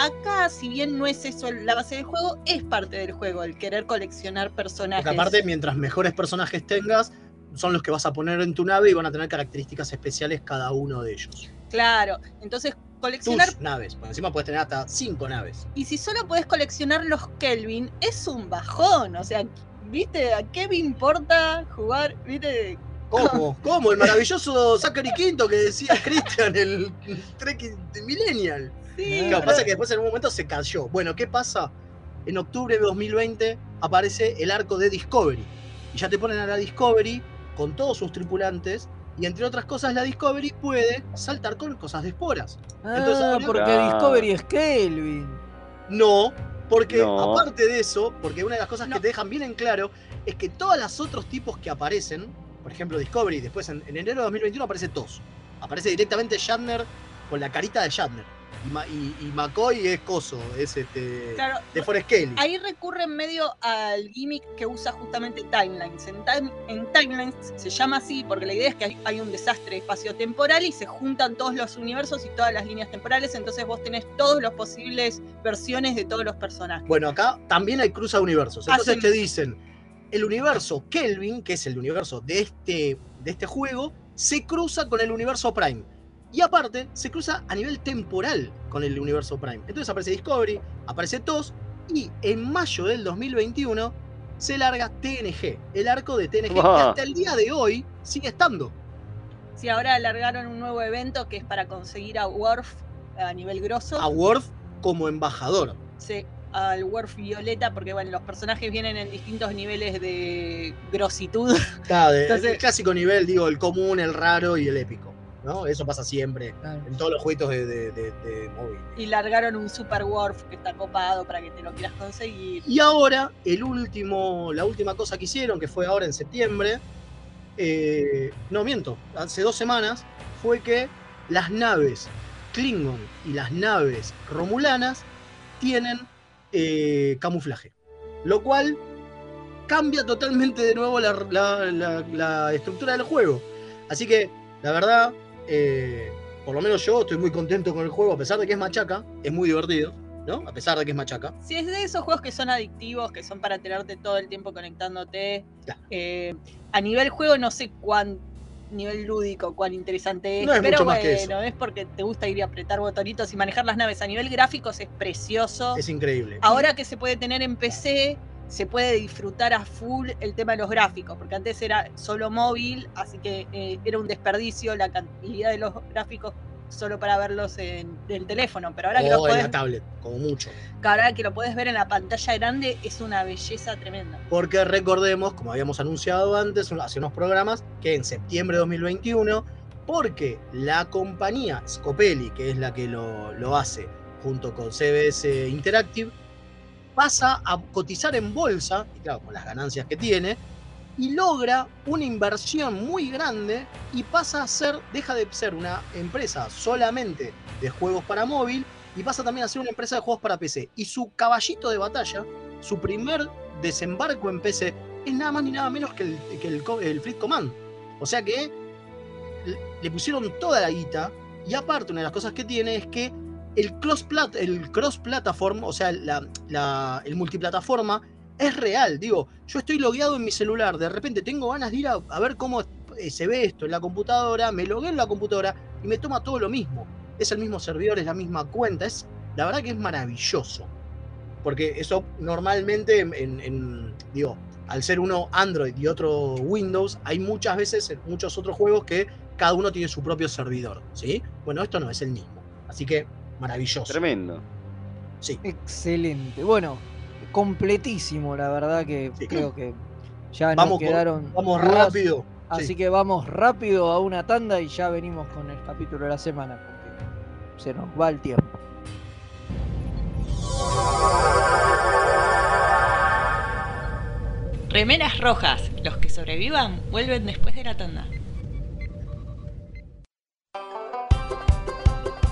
Acá, si bien no es eso la base del juego, es parte del juego, el querer coleccionar personajes. Porque aparte, mientras mejores personajes tengas, son los que vas a poner en tu nave y van a tener características especiales cada uno de ellos. Claro, entonces coleccionar Tus naves. Por encima puedes tener hasta cinco naves. Y si solo podés coleccionar los Kelvin, es un bajón. O sea, ¿viste? ¿A qué me importa jugar? ¿Viste? ¿Cómo? ¿Cómo? El maravilloso Zachary Quinto que decía Christian, el Trek Millennial. Sí, Claro, pasa que después en un momento se cayó. Bueno, ¿qué pasa? En octubre de 2020 aparece el arco de Discovery. Y ya te ponen a la Discovery con todos sus tripulantes. Y entre otras cosas, la Discovery puede saltar con cosas de esporas. Entonces, Ah, ahora- porque. Discovery es Kelvin. No, porque No. aparte de eso, porque una de las cosas que te dejan bien en claro es que todos los otros tipos que aparecen, por ejemplo Discovery, después en, en enero de 2021 aparece TOS. Aparece directamente Shatner con la carita de Shatner. Y, McCoy es coso, es este. Claro, de Forest Kelly. ahí recurre en medio al gimmick que usa justamente Timelines. En, Time- en Timelines se llama así porque la idea es que hay, hay un desastre espacio-temporal y se juntan todos los universos y todas las líneas temporales. Entonces vos tenés todas las posibles versiones de todos los personajes. Bueno, acá también hay cruza universos. Entonces Hacen- te dicen, el universo Kelvin, que es el universo de este, de este juego, se cruza con el universo Prime. Y aparte, se cruza a nivel temporal con el universo Prime. Entonces aparece Discovery, aparece TOS, y en mayo del 2021 se larga TNG, el arco de TNG, que hasta el día de hoy sigue estando. Si ahora alargaron un nuevo evento que es para conseguir a Worf a nivel grosso. A Worf como embajador. Sí, al Worf Violeta, porque bueno, los personajes vienen en distintos niveles de grositud. Claro, de- Entonces- el clásico nivel, digo, el común, el raro y el épico. ¿No? Eso pasa siempre en todos los juegos de, de, de- de móvil. Y largaron un Super Worf que está copado para que te lo quieras conseguir. Y ahora, el último, la última cosa que hicieron, que fue ahora en septiembre, eh, no miento, hace dos semanas, fue que las naves Klingon y las naves Romulanas tienen eh, camuflaje. Lo cual cambia totalmente de nuevo la, la- la- la estructura del juego. Así que, la verdad, eh, por lo menos yo estoy muy contento con el juego, a pesar de que es machaca, es muy divertido, ¿no? A pesar de que es machaca. Si es de esos juegos que son adictivos, que son para tenerte todo el tiempo conectándote. eh, a nivel juego no sé cuán nivel lúdico, cuán interesante es, No es pero mucho más bueno, que eso. es porque te gusta ir a apretar botonitos y manejar las naves. A nivel gráficos es precioso. Es increíble. Ahora que se puede tener en PC, se puede disfrutar a full el tema de los gráficos, porque antes era solo móvil, así que eh, era un desperdicio la cantidad de los gráficos solo para verlos en el teléfono, pero ahora que, lo o en podés, la tablet, como mucho. ahora que lo puedes ver en la pantalla grande es una belleza tremenda. Porque recordemos, como habíamos anunciado antes, hace unos programas, que en septiembre de 2021, porque la compañía Scopelli, que es la que lo, lo hace junto con CBS Interactive, pasa a cotizar en bolsa, y claro, con las ganancias que tiene, y logra una inversión muy grande y pasa a ser, deja de ser una empresa solamente de juegos para móvil y pasa también a ser una empresa de juegos para PC. Y su caballito de batalla, su primer desembarco en PC, es nada más ni nada menos que el, el, el Fleet Command. O sea que le pusieron toda la guita y aparte una de las cosas que tiene es que el cross, plat, el cross platform, o sea, la, el multiplataforma, es real. Digo, yo estoy logueado en mi celular, de repente tengo ganas de ir a, ver cómo eh, se ve esto en la computadora, me logueo en la computadora y me toma todo lo mismo. Es el mismo servidor, es la misma cuenta, es la verdad que es maravilloso. Porque eso normalmente en, al ser uno Android y otro Windows, hay muchas veces en muchos otros juegos que cada uno tiene su propio servidor, ¿sí? Bueno, esto no es el mismo. Así que maravilloso. Tremendo. Sí. Excelente. Bueno, completísimo, la verdad que creo que ya Vamos nos con- quedaron. vamos dudas. rápido. Así Sí. que vamos rápido a una tanda y ya venimos con el capítulo de la semana, porque se nos va el tiempo. Remeras rojas. Los que sobrevivan vuelven después de la tanda.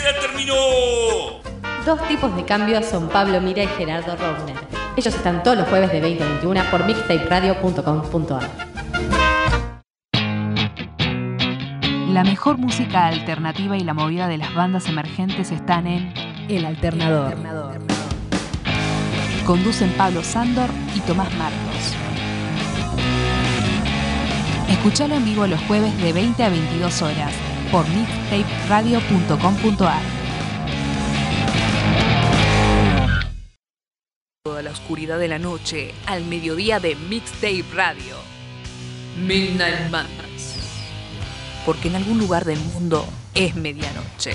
¡Tu búsqueda terminó! Dos tipos de cambios son Pablo Mira y Gerardo Rovner. Ellos están todos los jueves de 20 a 21 por mixtaperadio.com.ar. La mejor música alternativa y la movida de las bandas emergentes están en El Alternador. Conducen Pablo Sándor y Tomás Marcos. Escuchalo en vivo los jueves de 20 a 22 horas por mixtaperadio.com.ar. Toda la oscuridad de la noche al mediodía de Mixtape Radio. Midnight Madness. Porque en algún lugar del mundo es medianoche.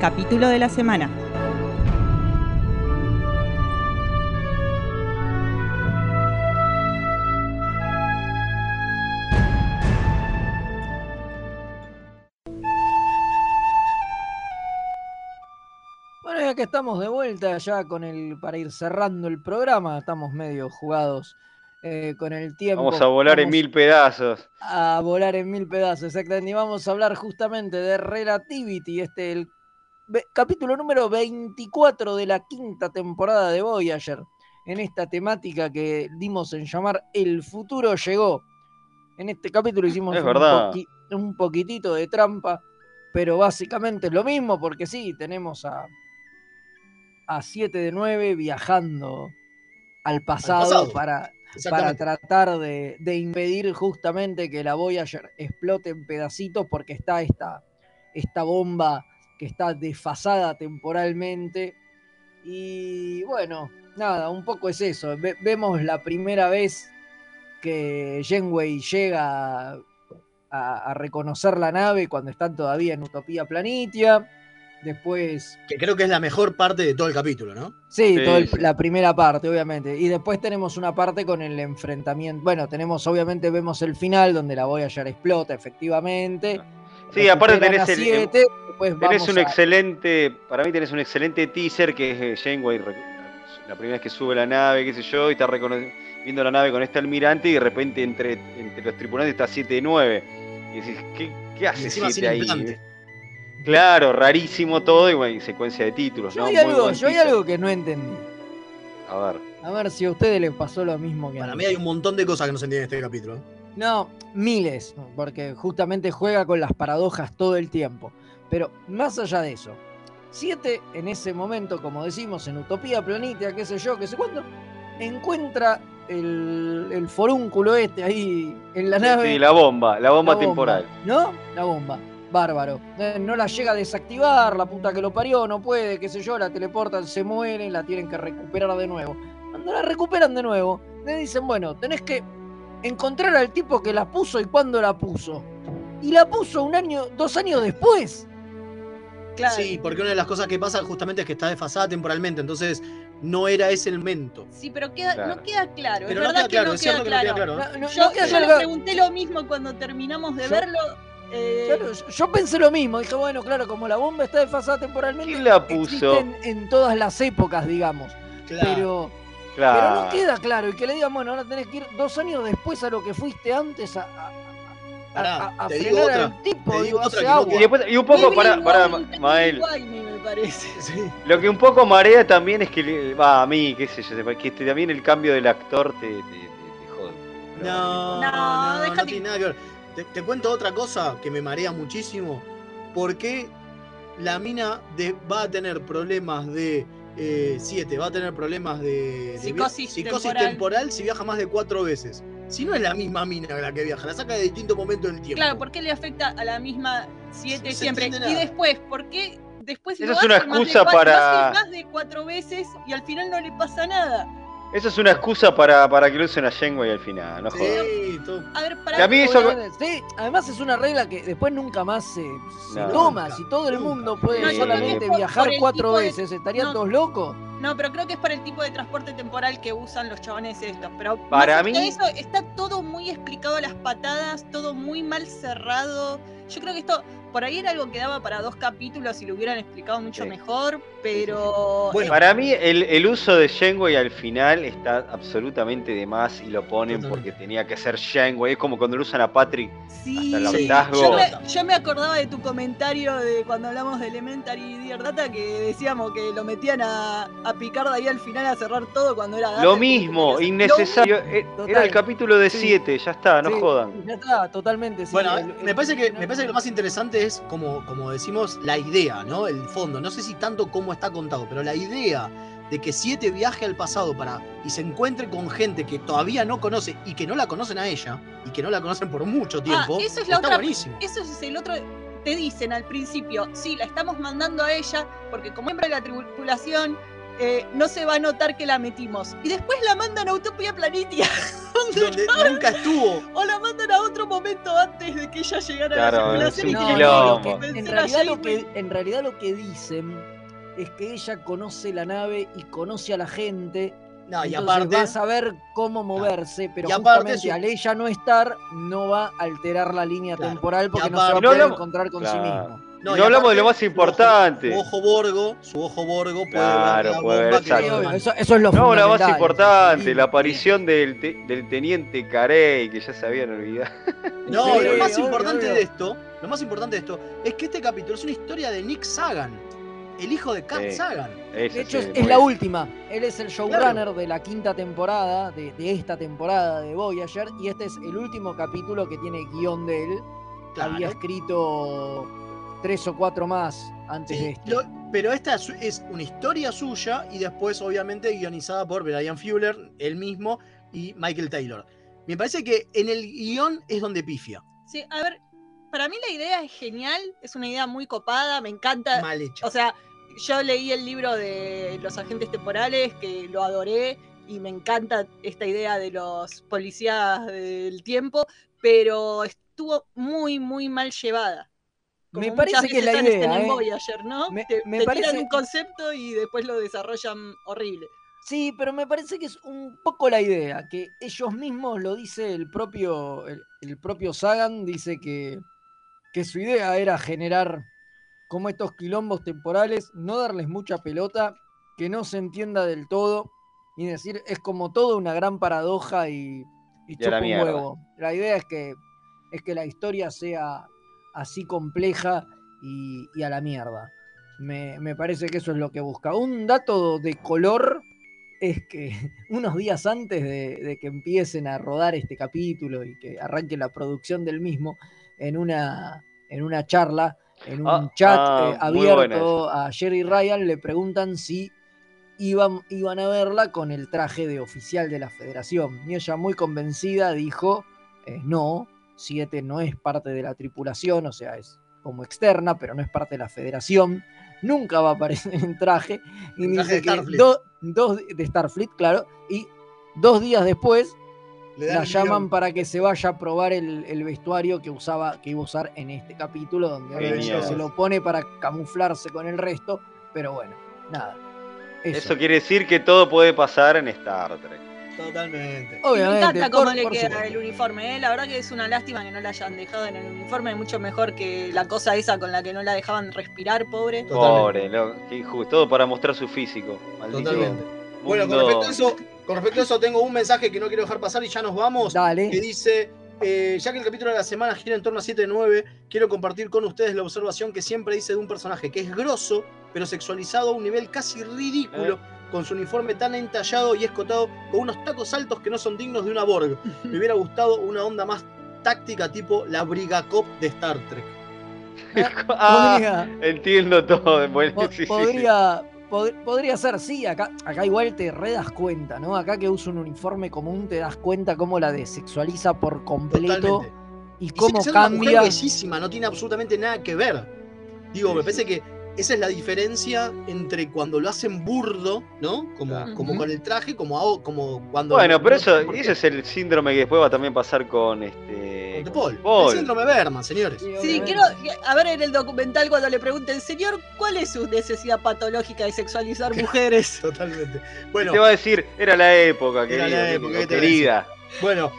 Capítulo de la semana. Bueno, ya que estamos de vuelta ya con el para ir cerrando el programa, estamos medio jugados eh, con el tiempo. Vamos a volar en mil pedazos. a volar en mil pedazos, exactamente. Y vamos a hablar justamente de Relativity, este el capítulo número 24 de la quinta temporada de Voyager. En esta temática que dimos en llamar El futuro llegó. En este capítulo hicimos Es un, verdad. poqui- un poquitito de trampa, pero básicamente es lo mismo, porque sí, tenemos a, a 7 de 9 viajando al pasado, pasado. para, para tratar de, de impedir justamente que la Voyager explote en pedacitos porque está esta, esta bomba que está desfasada temporalmente. Y bueno, nada, un poco es eso. Ve- vemos la primera vez que Janeway llega a, a reconocer la nave cuando están todavía en Utopía Planitia. Después Que creo que es la mejor parte de todo el capítulo, ¿no? Sí, Sí, todo el- sí. la primera parte, obviamente. Y después tenemos una parte con el enfrentamiento. Bueno, tenemos, obviamente, vemos el final donde la Voyager explota, efectivamente. Sí, aparte tenés el- siete, Tenés un a- excelente, para mí tenés un excelente teaser que es eh, Janeway, la primera vez que sube la nave, qué sé yo, y está viendo la nave con este almirante y de repente entre, entre los tripulantes está 7-9. Y decís, ¿qué, qué hace encima 7 sin ahí? implante. Claro, rarísimo todo y, bueno, secuencia de títulos, Yo ¿no? hay, Muy algo, yo hay algo que no entendí. A ver. A ver si a ustedes les pasó lo mismo que a Para mí. mí hay un montón de cosas que no se entienden en este capítulo. No, miles, porque justamente juega con las paradojas todo el tiempo. Pero más allá de eso, Siete en ese momento, como decimos, en Utopía Planeta, qué sé yo, qué sé cuándo, encuentra el, el forúnculo este ahí en la nave. Sí, la bomba, la bomba La temporal. ¿No? La bomba. Bárbaro. Eh, No la llega a desactivar, la puta que lo parió, no puede, qué sé yo, la teleportan, se mueren, la tienen que recuperar de nuevo. Cuando la recuperan de nuevo, le dicen, bueno, tenés que encontrar al tipo que la puso y cuándo la puso. Y la puso un año, dos años después. Sí, porque una de las cosas que pasa justamente es que está desfasada temporalmente, entonces no era ese el momento. Sí, pero queda, Claro. no queda claro. Pero es no verdad claro, no que no queda claro. claro. Yo no queda yo le claro. pregunté lo mismo cuando terminamos de Yo- verlo. eh, Claro, yo- yo pensé lo mismo, dije, bueno, claro, como la bomba está desfasada temporalmente, ¿Quién la puso? existen en todas las épocas, digamos. Claro. Pero, Claro. pero no queda claro. Y que le digan, bueno, ahora tenés que ir dos años después a lo que fuiste antes a, a, a- Pará, a- a te digo frenar otra, al tipo, te digo digo, otra no. Y, después- y un poco, para, para Mael, Wine, me parece. lo que un poco marea también es que, va, a mí, qué sé yo, que este- también el cambio del actor te, te, te- te jode. No, No, no, no, déjate- tiene nada que ver. Te, te cuento otra cosa que me marea muchísimo. ¿Por qué la mina de- va a tener problemas de 7? va a tener problemas de, Psicosis psicosis temporal. temporal si viaja más de cuatro veces. Si no es la misma mina la que viaja, la saca de distintos momentos del tiempo. Claro, ¿por qué le afecta a la misma 7 No se siempre? Y después, ¿por qué después Esa lo es una hace más de excusa cuatro- para- más de cuatro veces y al final no le pasa nada? Eso es una excusa para, para que lo usen a Janeway al final, no jodas. Sí, todo. A ver, para Que a mí eso- Sí, además es una regla que después nunca más se, se No. toma. Nunca, Si todo el mundo puede No, solamente por- viajar por cuatro tipo de- veces, ¿estarían no. todos locos? No, pero creo que es para el tipo de transporte temporal que usan los chabones estos. Pero Para mí- eso está todo muy explicado a las patadas, todo muy mal cerrado. Yo creo que esto por ahí era algo que daba para dos capítulos y lo hubieran explicado mucho Sí. mejor, pero Bueno, Para mí el, el uso de Janeway al final está absolutamente de más y lo ponen Totalmente. porque tenía que ser Janeway. Es como cuando lo usan a Patrick sí, hasta el. Yo me, yo me acordaba de tu comentario de cuando hablamos de Elementary y Dear Data que decíamos que lo metían a, a Picard ahí al final a cerrar todo cuando era Data, Lo mismo, innecesario. Lo Eh, Total. Era el capítulo de Sí. 7, ya está, no Sí, jodan. Ya está, totalmente. sí. Bueno, El- el- me parece que me parece que lo más interesante es como, como decimos la idea, ¿no? El fondo. No sé si tanto cómo está contado, pero la idea de que Siete viaje al pasado para y se encuentre con gente que todavía no conoce y que no la conocen a ella y que no la conocen por mucho tiempo. Ah, eso es la está otra. buenísimo. Eso es el otro. Te dicen al principio, sí, la estamos mandando a ella, porque como miembro de la tripulación, eh, no se va a notar que la metimos. Y después la mandan a Utopia Planitia, donde Donde nunca estuvo. o la mandan a otro momento antes de que ella llegara a la tripulación en, realidad lo Janeway. que, en realidad lo que dicen es que ella conoce la nave y conoce a la gente. No, y entonces aparte. va a saber cómo moverse, pero Y aparte justamente su- al ella no estar, no va a alterar la línea Claro. temporal porque no se va a poder No encontrar con sí mismo. No, hablamos de lo más su ojo- importante. Su ojo, borgo, su ojo borgo puede Claro, ver la puede ver, que eso, eso es lo No, la más importante, la aparición del, te- del teniente Carey, que ya se habían olvidado. No, Sí, lo más obvio, importante obvio. de esto, lo más importante de esto, es que este capítulo es una historia de Nick Sagan, el hijo de Carl Sí. Sagan. De hecho, sí, es, la última. Él es el showrunner de la quinta temporada, de, de esta temporada de Voyager, y este es el último capítulo que tiene guion de él. Claro. Había escrito tres o cuatro más antes Sí, de este. lo- pero esta es, es una historia suya y después, obviamente, guionizada por Brian Fuller, él mismo, y Michael Taylor. Me parece que en el guion es donde pifia. Sí, a ver, para mí la idea es genial, es una idea muy copada, me encanta. Mal hecha. O sea, yo leí el libro de los agentes temporales, que lo adoré, y me encanta esta idea de los policías del tiempo, pero estuvo muy, muy mal llevada. Como Me parece que es la idea, en ¿eh? Voyager, ¿no? Me- te me te parece- tiran un concepto y después lo desarrollan horrible. Sí, pero me parece que es un poco la idea, que ellos mismos lo dice el propio, el, el propio Sagan, dice que, que su idea era generar como estos quilombos temporales, no darles mucha pelota, que no se entienda del todo y decir, es como todo una gran paradoja y, y chupa un mierda. huevo. La idea es que, es que la historia sea así compleja y, y a la mierda. Me, me parece que eso es lo que busca. Un dato de color es que unos días antes de, de que empiecen a rodar este capítulo y que arranque la producción del mismo, en una, en una charla, en un Ah, chat ah, eh, abierto a Jerry Ryan, le preguntan si iban, iban a verla con el traje de oficial de la federación. Y ella muy convencida dijo, eh, no, 7 no es parte de la tripulación, o sea, es como externa, pero no es parte de la federación. Nunca va a aparecer en traje. Y dice de que do- dos de Starfleet, claro, y dos días después la llaman para que se vaya a probar el, el vestuario que usaba, que iba a usar en este capítulo, donde obviamente Genial. se lo pone para camuflarse con el resto, pero bueno, nada. Eso. Eso quiere decir que todo puede pasar en Star Trek. Totalmente. Y me Obviamente, encanta cómo por- le por queda supuesto. el uniforme, ¿eh? La verdad que es una lástima que no la hayan dejado en el uniforme, mucho mejor que la cosa esa con la que no la dejaban respirar, pobre. Pobre, lo- qué injusto. Todo para mostrar su físico. Maldito Totalmente. Bueno, con respecto, a eso, con respecto a eso, tengo un mensaje que no quiero dejar pasar y ya nos vamos. Dale. Que dice: eh, Ya que el capítulo de la semana gira en torno a 7-9, quiero compartir con ustedes la observación que siempre hice de un personaje que es grosso, pero sexualizado a un nivel casi ridículo, con su uniforme tan entallado y escotado, con unos tacos altos que no son dignos de una Borg. Me hubiera gustado una onda más táctica, tipo la Brigacop de Star Trek. Ah, entiendo todo. Bueno, Po- sí, sí, sí. podría, pod- podría ser, sí, acá, acá igual te re das cuenta, ¿no? Acá que usa un uniforme común te das cuenta cómo la desexualiza por completo Totalmente. y Y cómo sigue siendo una mujer cambia. bellísima, no tiene absolutamente nada que ver. Digo, me parece que esa es la diferencia entre cuando lo hacen burdo, ¿no? Como, como con el traje, como, a- como cuando. Bueno, pero eso, ese es el síndrome que después va a también pasar con este. De Paul. Paul. El síndrome Berman, señores. Sí, quiero a ver en el documental cuando le pregunten, señor, ¿cuál es su necesidad patológica de sexualizar mujeres? Totalmente. Bueno, Te va a decir, era la época, Era querida. la época, ¿qué te querida. bueno,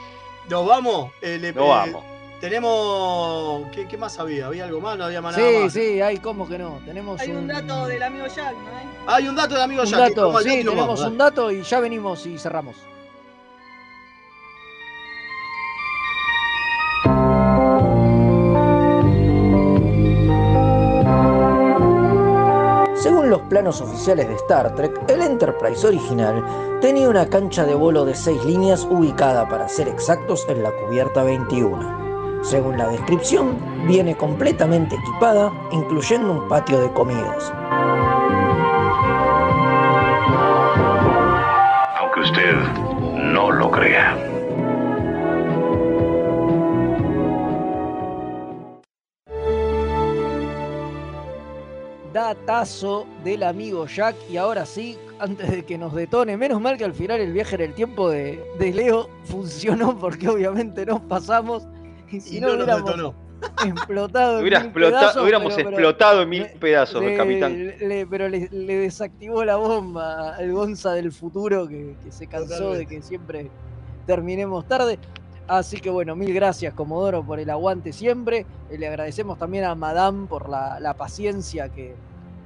nos vamos. Eh, le- Nos eh, vamos. Tenemos. ¿qué, qué más había? ¿Había algo más? No había más nada Sí, más. sí, hay como que no. Tenemos Hay un dato del amigo Jack, ¿no? hay? Hay un dato del amigo un Jack. dato, sí, tenemos vamos, un dato y ya venimos y cerramos. Según los planos oficiales de Star Trek, el Enterprise original tenía una cancha de bolo de 6 líneas ubicada, para ser exactos, en la cubierta 21. Según la descripción, viene completamente equipada, incluyendo un patio de comidas. Aunque usted no lo crea. Datazo del amigo Jack. Y ahora sí, antes de que nos detone, menos mal que al final el viaje en el tiempo de, de Leo funcionó porque obviamente nos pasamos. Y si Y no, no nos hubiéramos detonó. explotado. en mil explota- pedazos, hubiéramos pero- pero explotado en mil pedazos, le- capitán. le- pero le, le desactivó la bomba al Gonza del futuro que, que se cansó de que siempre terminemos tarde. Así que bueno, mil gracias Comodoro por el aguante siempre. Eh, Le agradecemos también a Madame por la, la paciencia que,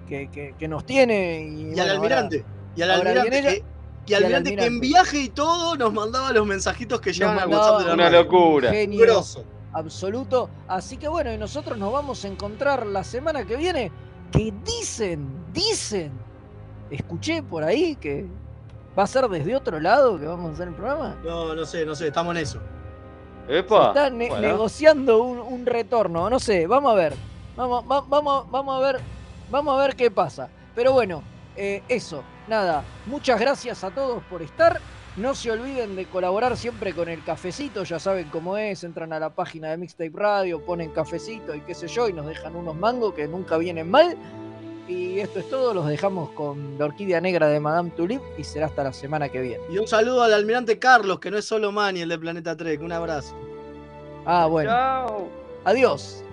que, que- que nos tiene. Y, Y bueno, al ahora- almirante. Y al ahora almirante, ella- y al almirante que en viaje y todo nos mandaba los mensajitos que llegaban al WhatsApp de la Una radio. locura. genio Grosso. Absoluto. Así que bueno, y nosotros nos vamos a encontrar la semana que viene. Que dicen, dicen, escuché por ahí que va a ser desde otro lado que vamos a hacer el programa. No, no sé, no sé, estamos en eso. Se Epa. está ne- bueno. negociando un, un retorno, no sé, vamos a ver. Vamos, va- vamos, vamos a ver, vamos a ver qué pasa. Pero bueno, eh, eso, nada. Muchas gracias a todos por estar. No se olviden de colaborar siempre con el cafecito, ya saben cómo es, entran a la página de Mixtape Radio, ponen cafecito y qué sé yo, y nos dejan unos mangos que nunca vienen mal. Y esto es todo, los dejamos con la orquídea negra de Madame Tulip y será hasta la semana que viene. Y un saludo al almirante Carlos, que no es solo Manny, el de Planeta Trek. Un abrazo. Ah, bueno. Chao. Adiós.